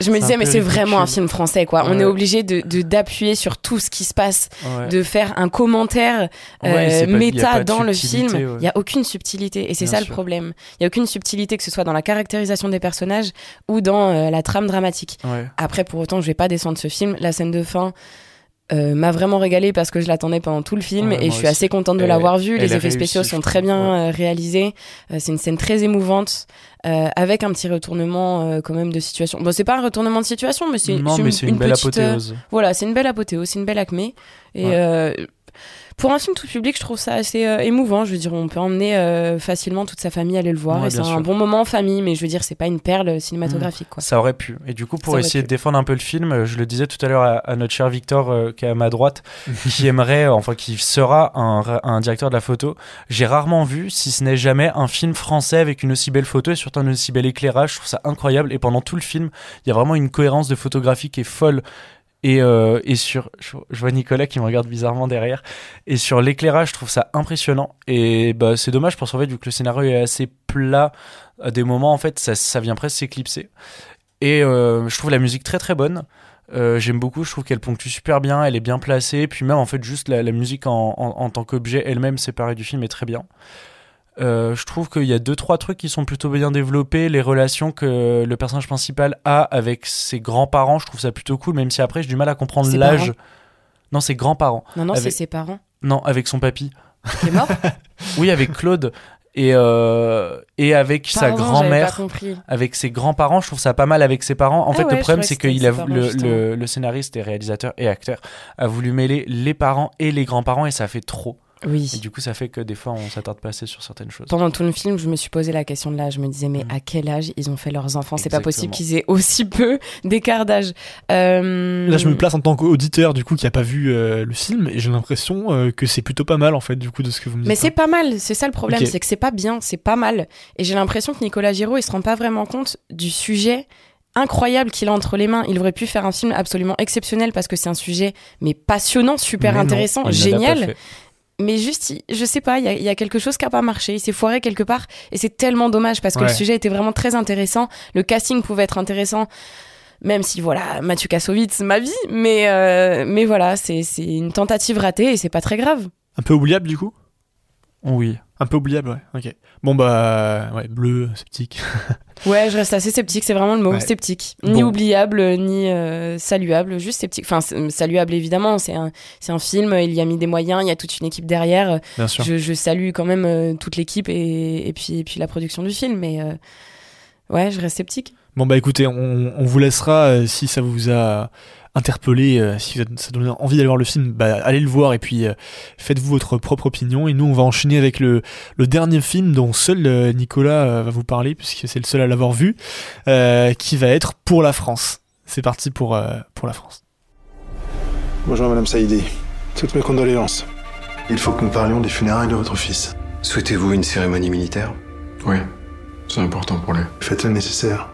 S8: Je me disais, mais c'est vraiment un film français, quoi. On est obligé de d'appuyer sur tout ce qui se passe,
S13: Ouais.
S8: de faire un commentaire
S13: Ouais,
S8: euh,
S13: pas-
S8: méta dans le film. Il y a aucune subtilité, et c'est ça
S13: sûr.
S8: le problème. Il y a aucune subtilité, que ce soit dans la caractérisation des personnages ou dans euh, la trame dramatique. Après, pour autant, je vais pas descendre ce film. La scène de fin euh, m'a vraiment régalé parce que je l'attendais pendant tout le film
S13: Ouais,
S8: et je suis
S13: aussi.
S8: assez contente de l'avoir vu.
S13: elle
S8: Les effets spéciaux sont très bien
S13: Ouais.
S8: euh, réalisés. Euh, c'est une scène très émouvante euh, avec un petit retournement euh, quand même de situation. Bon, c'est pas un retournement de situation, mais c'est
S13: c'est une belle
S8: petite,
S13: apothéose.
S8: voilà, c'est une belle apothéose, c'est une belle acmé. Et
S13: Ouais.
S8: Pour un film tout public, je trouve ça assez euh, émouvant. Je veux dire, on peut emmener euh, facilement toute sa famille aller le voir
S13: Ouais,
S8: et c'est un bon moment en famille. Mais je veux dire, c'est pas une perle cinématographique, quoi.
S13: Ça aurait pu. Et du coup, pour
S8: Ça
S13: essayer de défendre un peu le film, je le disais tout à l'heure à, à notre cher Victor, euh, qui est à ma droite, qui aimerait, enfin, qui sera un, un directeur de la photo. J'ai rarement vu, si ce n'est jamais, un film français avec une aussi belle photo et surtout un aussi bel éclairage. Je trouve ça incroyable. Et pendant tout le film, il y a vraiment une cohérence de photographie qui est folle. Et, euh, et sur, je, vois Nicolas qui me regarde bizarrement derrière. Et sur l'éclairage, je trouve ça impressionnant. Et bah, c'est dommage parce qu'en fait, vu que le scénario est assez plat, à des moments, en fait, ça, ça vient presque s'éclipser. Et euh, je trouve la musique très très bonne. Euh, J'aime beaucoup, je trouve qu'elle ponctue super bien, elle est bien placée. Puis même, en fait, juste la, musique en, en tant qu'objet elle-même séparée du film est très bien. Euh, je trouve qu'il y a deux trois trucs qui sont plutôt bien développés. Les relations que le personnage principal a avec ses grands-parents je trouve ça plutôt cool même si après j'ai du mal à comprendre l'âge. non ses grands-parents.
S8: Non, non, c'est ses parents.
S13: non avec son papy.
S8: Qui est mort
S13: oui avec Claude. Et euh, et avec sa
S8: Pardon,
S13: grand-mère
S8: pas compris.
S13: avec ses grands-parents je trouve ça pas mal avec ses parents. En
S8: Ah
S13: fait
S8: ouais,
S13: le problème c'est
S8: que
S13: a
S8: parents,
S13: le scénariste et réalisateur et acteur a voulu mêler les parents et les grands-parents et ça fait trop
S8: Oui.
S13: et du coup ça fait que des fois on s'attarde pas assez sur certaines choses
S8: Pendant tout le film, je me suis posé la question de l'âge. Je me disais, mais à quel âge ils ont fait leurs enfants? C'est pas possible
S13: Mm.
S8: Qu'ils aient aussi peu d'écart d'âge. Euh,
S5: Là, je me place en tant qu'auditeur, du coup, qui a pas vu euh, le film, et j'ai l'impression euh, que c'est plutôt pas mal, en fait, du coup, de ce que vous me dites.
S8: Mais c'est pas mal, c'est ça le problème, c'est que c'est pas bien, c'est pas mal. Et j'ai l'impression que Nicolas Giraud, il se rend pas vraiment compte du sujet incroyable qu'il a entre les mains. Il aurait pu faire un film absolument exceptionnel parce que c'est un sujet mais passionnant, super
S13: Mais
S8: intéressant, génial. Mais juste, je sais pas, il y a, il y a quelque chose qui a pas marché. Il s'est foiré quelque part. Et c'est tellement dommage parce que
S5: Ouais.
S8: le sujet était vraiment très intéressant. Le casting pouvait être intéressant. Même si, voilà, Mathieu Kassovitz, ma vie. Mais, euh, mais voilà, c'est c'est une tentative ratée et c'est pas très grave.
S5: Un peu oubliable, du coup?
S13: Oui.
S5: Un peu oubliable, ouais. Ok. Bon, bah, ouais, bleu, sceptique.
S8: Ouais, je reste assez sceptique, c'est vraiment le mot,
S5: Ouais.
S8: sceptique. Ni
S5: Bon.
S8: oubliable, ni euh, saluable, juste sceptique. Enfin, saluable évidemment, c'est un, un film, il y a mis des moyens, il y a toute une équipe derrière.
S5: Bien sûr.
S8: Je, je salue quand même euh, toute l'équipe et, et, puis, et puis la production du film, mais euh, ouais, je reste sceptique.
S5: Bon, bah, écoutez, on, on vous laissera, si ça vous a interpellé, euh, si vous êtes- ça donne envie d'aller voir le film, bah, allez le voir et puis euh, faites-vous votre propre opinion. Et nous, on va enchaîner avec le, le dernier film dont seul euh, Nicolas euh, va vous parler, puisque c'est le seul à l'avoir vu, euh, qui va être Pour la France. C'est parti pour, euh, pour la France.
S14: Bonjour Madame Saïdi. Toutes mes condoléances.
S1: Il faut que nous parlions des funérailles de votre fils.
S15: Souhaitez-vous une cérémonie militaire?
S1: Oui, c'est important pour lui. Faites le nécessaire.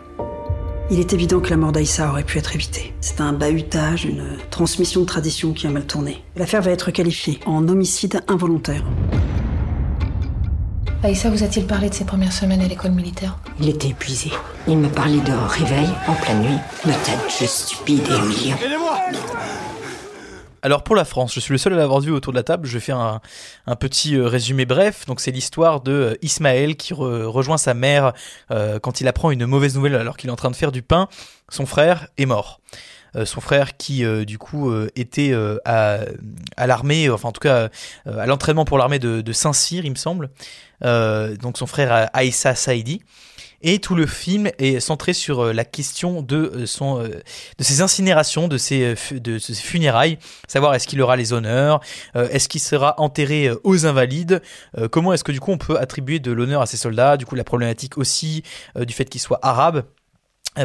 S16: Il est évident que la mort d'Aïssa aurait pu être évitée. C'est un bahutage, une transmission de tradition qui a mal tourné. L'affaire va être qualifiée en homicide involontaire.
S17: Aïssa vous a-t-il parlé de ses premières semaines à l'école militaire?
S18: Il était épuisé. Il me parlait de réveil en pleine nuit. Me tête stupide et humiliant.
S6: Alors pour la France, je suis le seul à l'avoir vu autour de la table. Je vais faire un, un petit euh, résumé bref. C'est l'histoire de euh, Ismaël qui re- rejoint sa mère euh, quand il apprend une mauvaise nouvelle alors qu'il est en train de faire du pain. Son frère est mort. Son frère qui du coup était à, l'armée, enfin en tout cas à l'entraînement pour l'armée de, Saint-Cyr, il me semble. Donc son frère Aïssa Saïdi. Et tout le film est centré sur euh, la question de euh, son euh, de ses incinérations, de ses, funérailles, savoir est-ce qu'il aura les honneurs, est-ce qu'il sera enterré aux invalides, comment est-ce que du coup on peut attribuer de l'honneur à ces soldats, du coup la problématique aussi du fait qu'ils soient arabes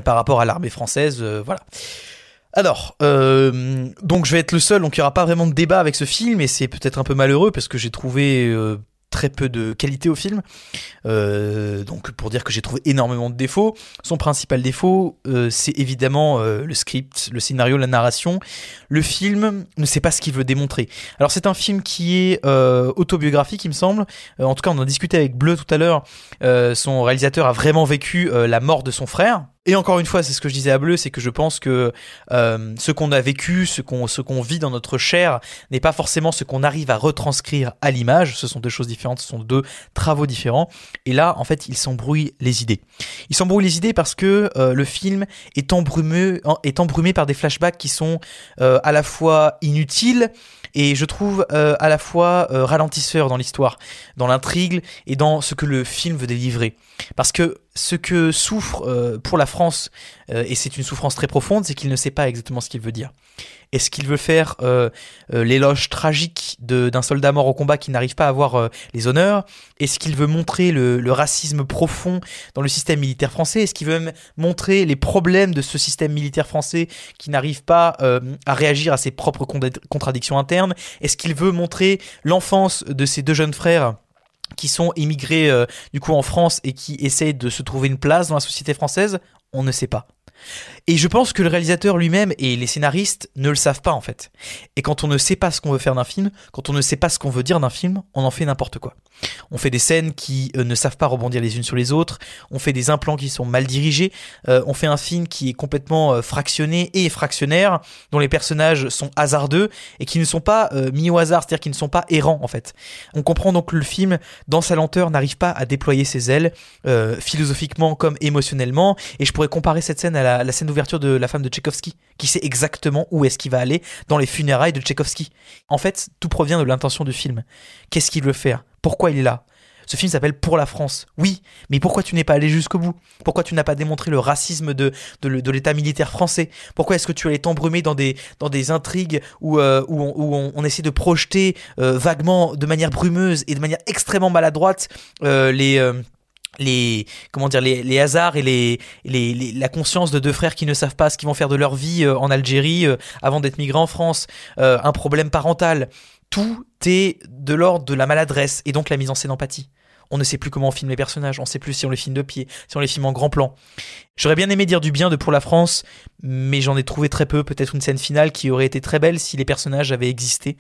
S6: par rapport à l'armée française, voilà. Alors, donc je vais être le seul, donc il n'y aura pas vraiment de débat avec ce film, et c'est peut-être un peu malheureux parce que j'ai trouvé très peu de qualité au film. Euh, donc pour dire que j'ai trouvé énormément de défauts. Son principal défaut, euh, c'est évidemment euh, le script, le scénario, la narration. Le film ne sait pas ce qu'il veut démontrer. Alors c'est un film qui est autobiographique, il me semble. En tout cas, on en a discuté avec Bleu tout à l'heure. Son réalisateur a vraiment vécu la mort de son frère. Et encore une fois, c'est ce que je disais à Bleu, c'est que je pense que euh, ce qu'on a vécu, ce qu'on ce qu'on vit dans notre chair, n'est pas forcément ce qu'on arrive à retranscrire à l'image. Ce sont deux choses différentes, ce sont deux travaux différents. Et là, en fait, il s'embrouille les idées. Il s'embrouille les idées parce que euh, le film est embrumé, est embrumé par des flashbacks qui sont euh, à la fois inutiles et je trouve euh, à la fois euh, ralentisseurs dans l'histoire, dans l'intrigue et dans ce que le film veut délivrer. Parce que ce que souffre euh, pour la France, euh, et c'est une souffrance très profonde, c'est qu'il ne sait pas exactement ce qu'il veut dire. Est-ce qu'il veut faire euh, l'éloge tragique d'un soldat mort au combat qui n'arrive pas à avoir les honneurs? Est-ce qu'il veut montrer le, racisme profond dans le système militaire français? Est-ce qu'il veut montrer les problèmes de ce système militaire français qui n'arrive pas à réagir à ses propres contradictions internes? Est-ce qu'il veut montrer l'enfance de ces deux jeunes frères? Qui sont immigrés euh, du coup en France et qui essayent de se trouver une place dans la société française On ne sait pas. Et je pense que le réalisateur lui-même et les scénaristes ne le savent pas en fait. Et quand on ne sait pas ce qu'on veut faire d'un film, quand on ne sait pas ce qu'on veut dire d'un film, on en fait n'importe quoi. On fait des scènes qui euh, ne savent pas rebondir les unes sur les autres, on fait des implants qui sont mal dirigés, euh, on fait un film qui est complètement euh, fractionné et fractionnaire, dont les personnages sont hasardeux et qui ne sont pas euh, mis au hasard, c'est-à-dire qui ne sont pas errants en fait. On comprend donc que le film, dans sa lenteur, n'arrive pas à déployer ses ailes, philosophiquement comme émotionnellement, et je pourrais comparer cette scène à la, la scène de La femme de Tchaïkovski, qui sait exactement où est-ce qu'il va aller dans les funérailles de Tchaïkovski. En fait, tout provient de l'intention du film. Qu'est-ce qu'il veut faire? Pourquoi il est là? Ce film s'appelle Pour la France. Oui, mais pourquoi tu n'es pas allé jusqu'au bout? Pourquoi tu n'as pas démontré le racisme de, l'état militaire français? Pourquoi est-ce que tu allais t'embrumer dans des, dans des intrigues où, euh, on essaie de projeter euh, vaguement, de manière brumeuse et de manière extrêmement maladroite, euh, les... les comment dire les, les hasards et les, les- la conscience de deux frères qui ne savent pas ce qu'ils vont faire de leur vie euh, en Algérie euh, avant d'être migrés en France euh, un problème parental. Tout est de l'ordre de la maladresse et donc la mise en scène empathie on ne sait plus comment on filme les personnages, on ne sait plus si on les filme de pied, si on les filme en grand plan. J'aurais bien aimé dire du bien de Pour la France, mais j'en ai trouvé très peu. Peut-être une scène finale qui aurait été très belle si les personnages avaient existé.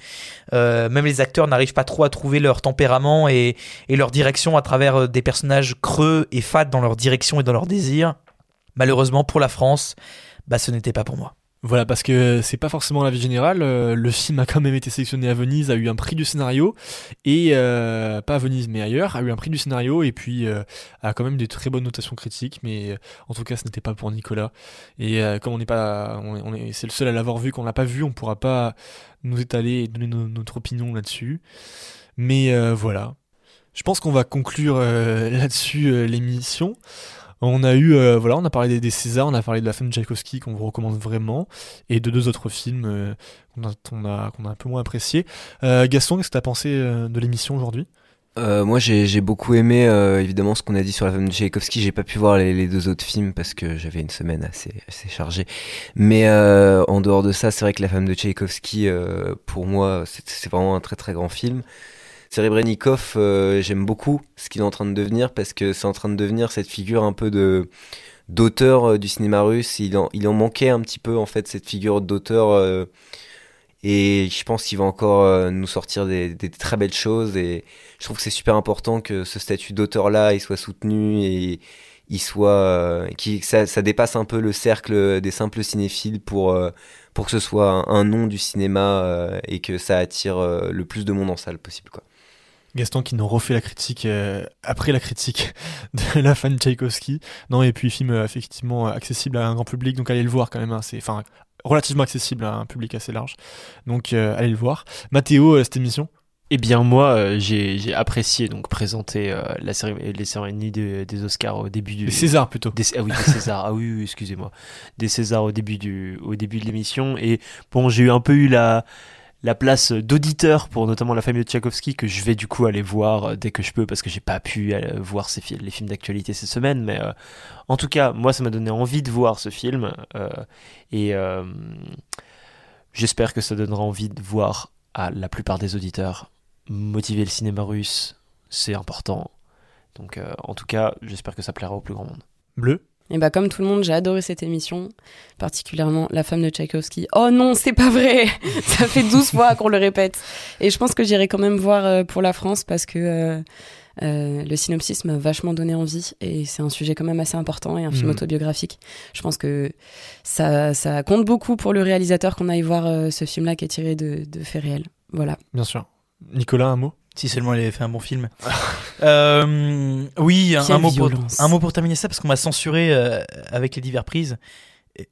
S6: Euh, même les acteurs n'arrivent pas trop à trouver leur tempérament et, leur direction à travers euh, des personnages creux et fades dans leur direction et dans leurs désirs. Malheureusement pour la France, bah ce n'était pas pour moi.
S5: Voilà, parce que c'est pas forcément la vie générale. euh, le film a quand même été sélectionné à Venise, a eu un prix du scénario, et euh, pas à Venise mais ailleurs, a eu un prix du scénario, et puis euh, a quand même des très bonnes notations critiques, mais euh, en tout cas ce n'était pas pour Nicolas. Et euh, comme on n'est pas, on est, c'est le seul à l'avoir vu, qu'on l'a pas vu, on pourra pas nous étaler et donner no- notre opinion là-dessus. Mais voilà. Je pense qu'on va conclure là-dessus l'émission. On a eu, euh, voilà, on a parlé des, des Césars, on a parlé de la femme de Tchaïkovski qu'on vous recommande vraiment, et de deux autres films euh, qu'on a, a, un peu moins appréciés. Euh, Gaston, qu'est-ce que tu as pensé de l'émission aujourd'hui?
S9: Moi j'ai beaucoup aimé évidemment ce qu'on a dit sur la femme de Tchaïkovski. J'ai pas pu voir les, deux autres films parce que j'avais une semaine assez, assez chargée. Mais en dehors de ça, c'est vrai que la femme de Tchaïkovski, pour moi, c'est vraiment un très très grand film. Serebrennikov, euh, j'aime beaucoup ce qu'il est en train de devenir parce que c'est en train de devenir cette figure un peu de d'auteur euh, du cinéma russe. Il en, il en manquait un petit peu en fait cette figure d'auteur. euh, et je pense qu'il va encore euh, nous sortir des, très belles choses. Et je trouve que c'est super important que ce statut d'auteur-là, il soit soutenu et il soit, euh, qui, ça, dépasse un peu le cercle des simples cinéphiles pour, pour que ce soit un, nom du cinéma et que ça attire le plus de monde en salle possible. Quoi.
S5: Gaston qui nous refait la critique euh, après la critique de la fan Tchaïkovski. Non, et puis film euh, effectivement euh, accessible à un grand public, donc allez le voir quand même. hein, c'est enfin relativement accessible à un public assez large. Donc euh, allez le voir. Mathéo, euh, cette émission?
S7: Eh bien moi, euh, j'ai j'ai apprécié donc présenter euh, la cérémonie, les cérémonies des, des Oscars au début du...
S5: Les Césars, plutôt.
S7: Des, ah oui, des Césars. ah oui, oui, excusez-moi. Des Césars au début du, au début de l'émission. Et bon, j'ai eu un peu eu la, la place d'auditeur pour notamment la famille de Tchaïkovski que je vais du coup aller voir euh, dès que je peux parce que j'ai pas pu euh, voir ces les films d'actualité cette semaine. Mais euh, en tout cas, moi, ça m'a donné envie de voir ce film. et j'espère que ça donnera envie de voir à la plupart des auditeurs motiver le cinéma russe, c'est important. Donc, en tout cas, j'espère que ça plaira au plus grand monde.
S5: Bleu?
S8: Et bah comme tout le monde, j'ai adoré cette émission, particulièrement La femme de Tchaïkovski. Oh non, c'est pas vrai Ça fait 12 fois qu'on le répète. Et je pense que j'irai quand même voir euh, pour la France parce que euh, euh, le synopsis m'a vachement donné envie et c'est un sujet quand même assez important et un film
S5: Mhm.
S8: autobiographique. Je pense que ça, ça compte beaucoup pour le réalisateur qu'on aille voir ce film-là qui est tiré de, de faits réels. Voilà.
S5: Bien sûr. Nicolas, un mot?
S6: Si seulement il avait fait un bon film. Euh, oui, un, un mot pour, un mot pour terminer ça, parce qu'on m'a censuré euh, avec les diverses prises.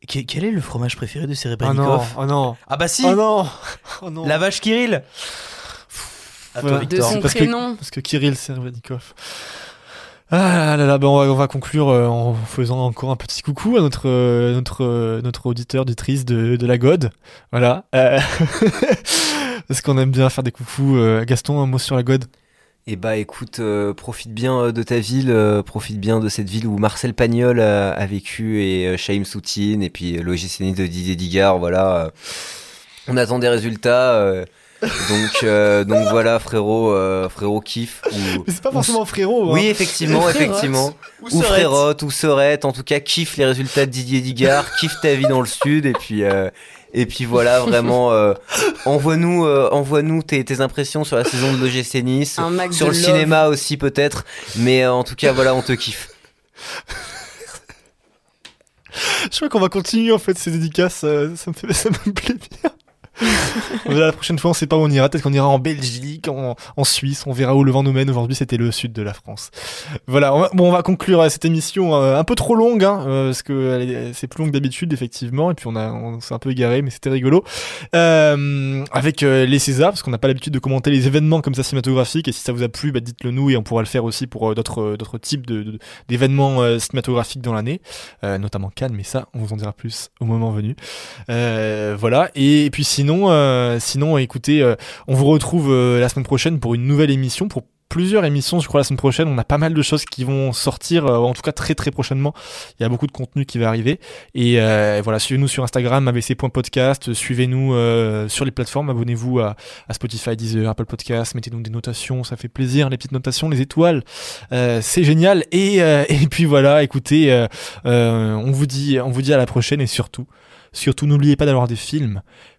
S6: Que- Quel est le fromage préféré de
S5: Oh non,
S6: Serebrennikov
S5: oh non.
S6: Ah bah si
S5: Oh non Oh non
S6: La vache Kirill À toi,
S5: Voilà.
S6: Victor.
S8: De son
S5: parce
S8: prénom.
S5: Que, parce que Kirill Serebrennikov. Ah là là, ben on, va, on va conclure euh, en faisant encore un petit coucou à notre notre notre auditeur auditrice de, de la God. Voilà. Euh, parce qu'on aime bien faire des coucous. Euh, Gaston, un mot sur la God?
S9: Et bah écoute, euh, profite bien euh, de ta ville, euh, profite bien de cette ville où Marcel Pagnol a, a vécu et euh, Chaim Soutine et puis l'OGC de Didier Digard, voilà. euh, on attend des résultats. euh, donc, euh, donc voilà, frérot, euh, frérot kiffe. Ou,
S5: Mais c'est pas
S9: ou-
S5: forcément frérot. hein.
S9: Oui, effectivement, effectivement.
S5: Ou
S9: Ou
S5: Sorette.
S9: frérotte, ou sorette. En tout cas, kiffe les résultats de Didier Digard, kiffe ta vie dans le sud, et puis, euh, et puis voilà, vraiment, euh, envoie-nous, euh, envoie-nous tes, tes impressions sur la saison de l'OGC Nice,
S8: Un max
S9: sur
S8: de
S9: le
S8: love.
S9: cinéma aussi peut-être, mais euh, en tout cas, voilà, on te kiffe.
S5: Je crois qu'on va continuer en fait ces dédicaces. ça me fait, ça me plaît bien. La prochaine fois, on sait pas où on ira. Peut-être qu'on ira en Belgique, en, Suisse. On verra où le vent nous mène. Aujourd'hui, c'était le sud de la France. Voilà. On va, bon, on va conclure euh, cette émission euh, un peu trop longue, hein, euh, parce que c'est plus long que d'habitude, effectivement. Et puis on on s'est un peu égaré, mais c'était rigolo. Avec les Césars, parce qu'on n'a pas l'habitude de commenter les événements comme ça cinématographiques. Et si ça vous a plu, bah, dites-le nous et on pourra le faire aussi pour d'autres, types d'événements cinématographiques dans l'année, notamment Cannes. Mais ça, on vous en dira plus au moment venu. Voilà. Et puis sinon, euh, sinon, écoutez, euh, on vous retrouve euh, la semaine prochaine pour une nouvelle émission, pour plusieurs émissions, je crois, la semaine prochaine. On a pas mal de choses qui vont sortir, en tout cas très très prochainement. Il y a beaucoup de contenu qui va arriver. Et voilà, suivez-nous sur Instagram, abc.podcast, suivez-nous sur les plateformes, abonnez-vous à, Spotify, Deezer, Apple Podcast, mettez-nous des notations, ça fait plaisir, les petites notations, les étoiles, c'est génial. Et, puis voilà, écoutez, on vous dit, on vous dit à la prochaine et surtout, surtout n'oubliez pas d'avoir des films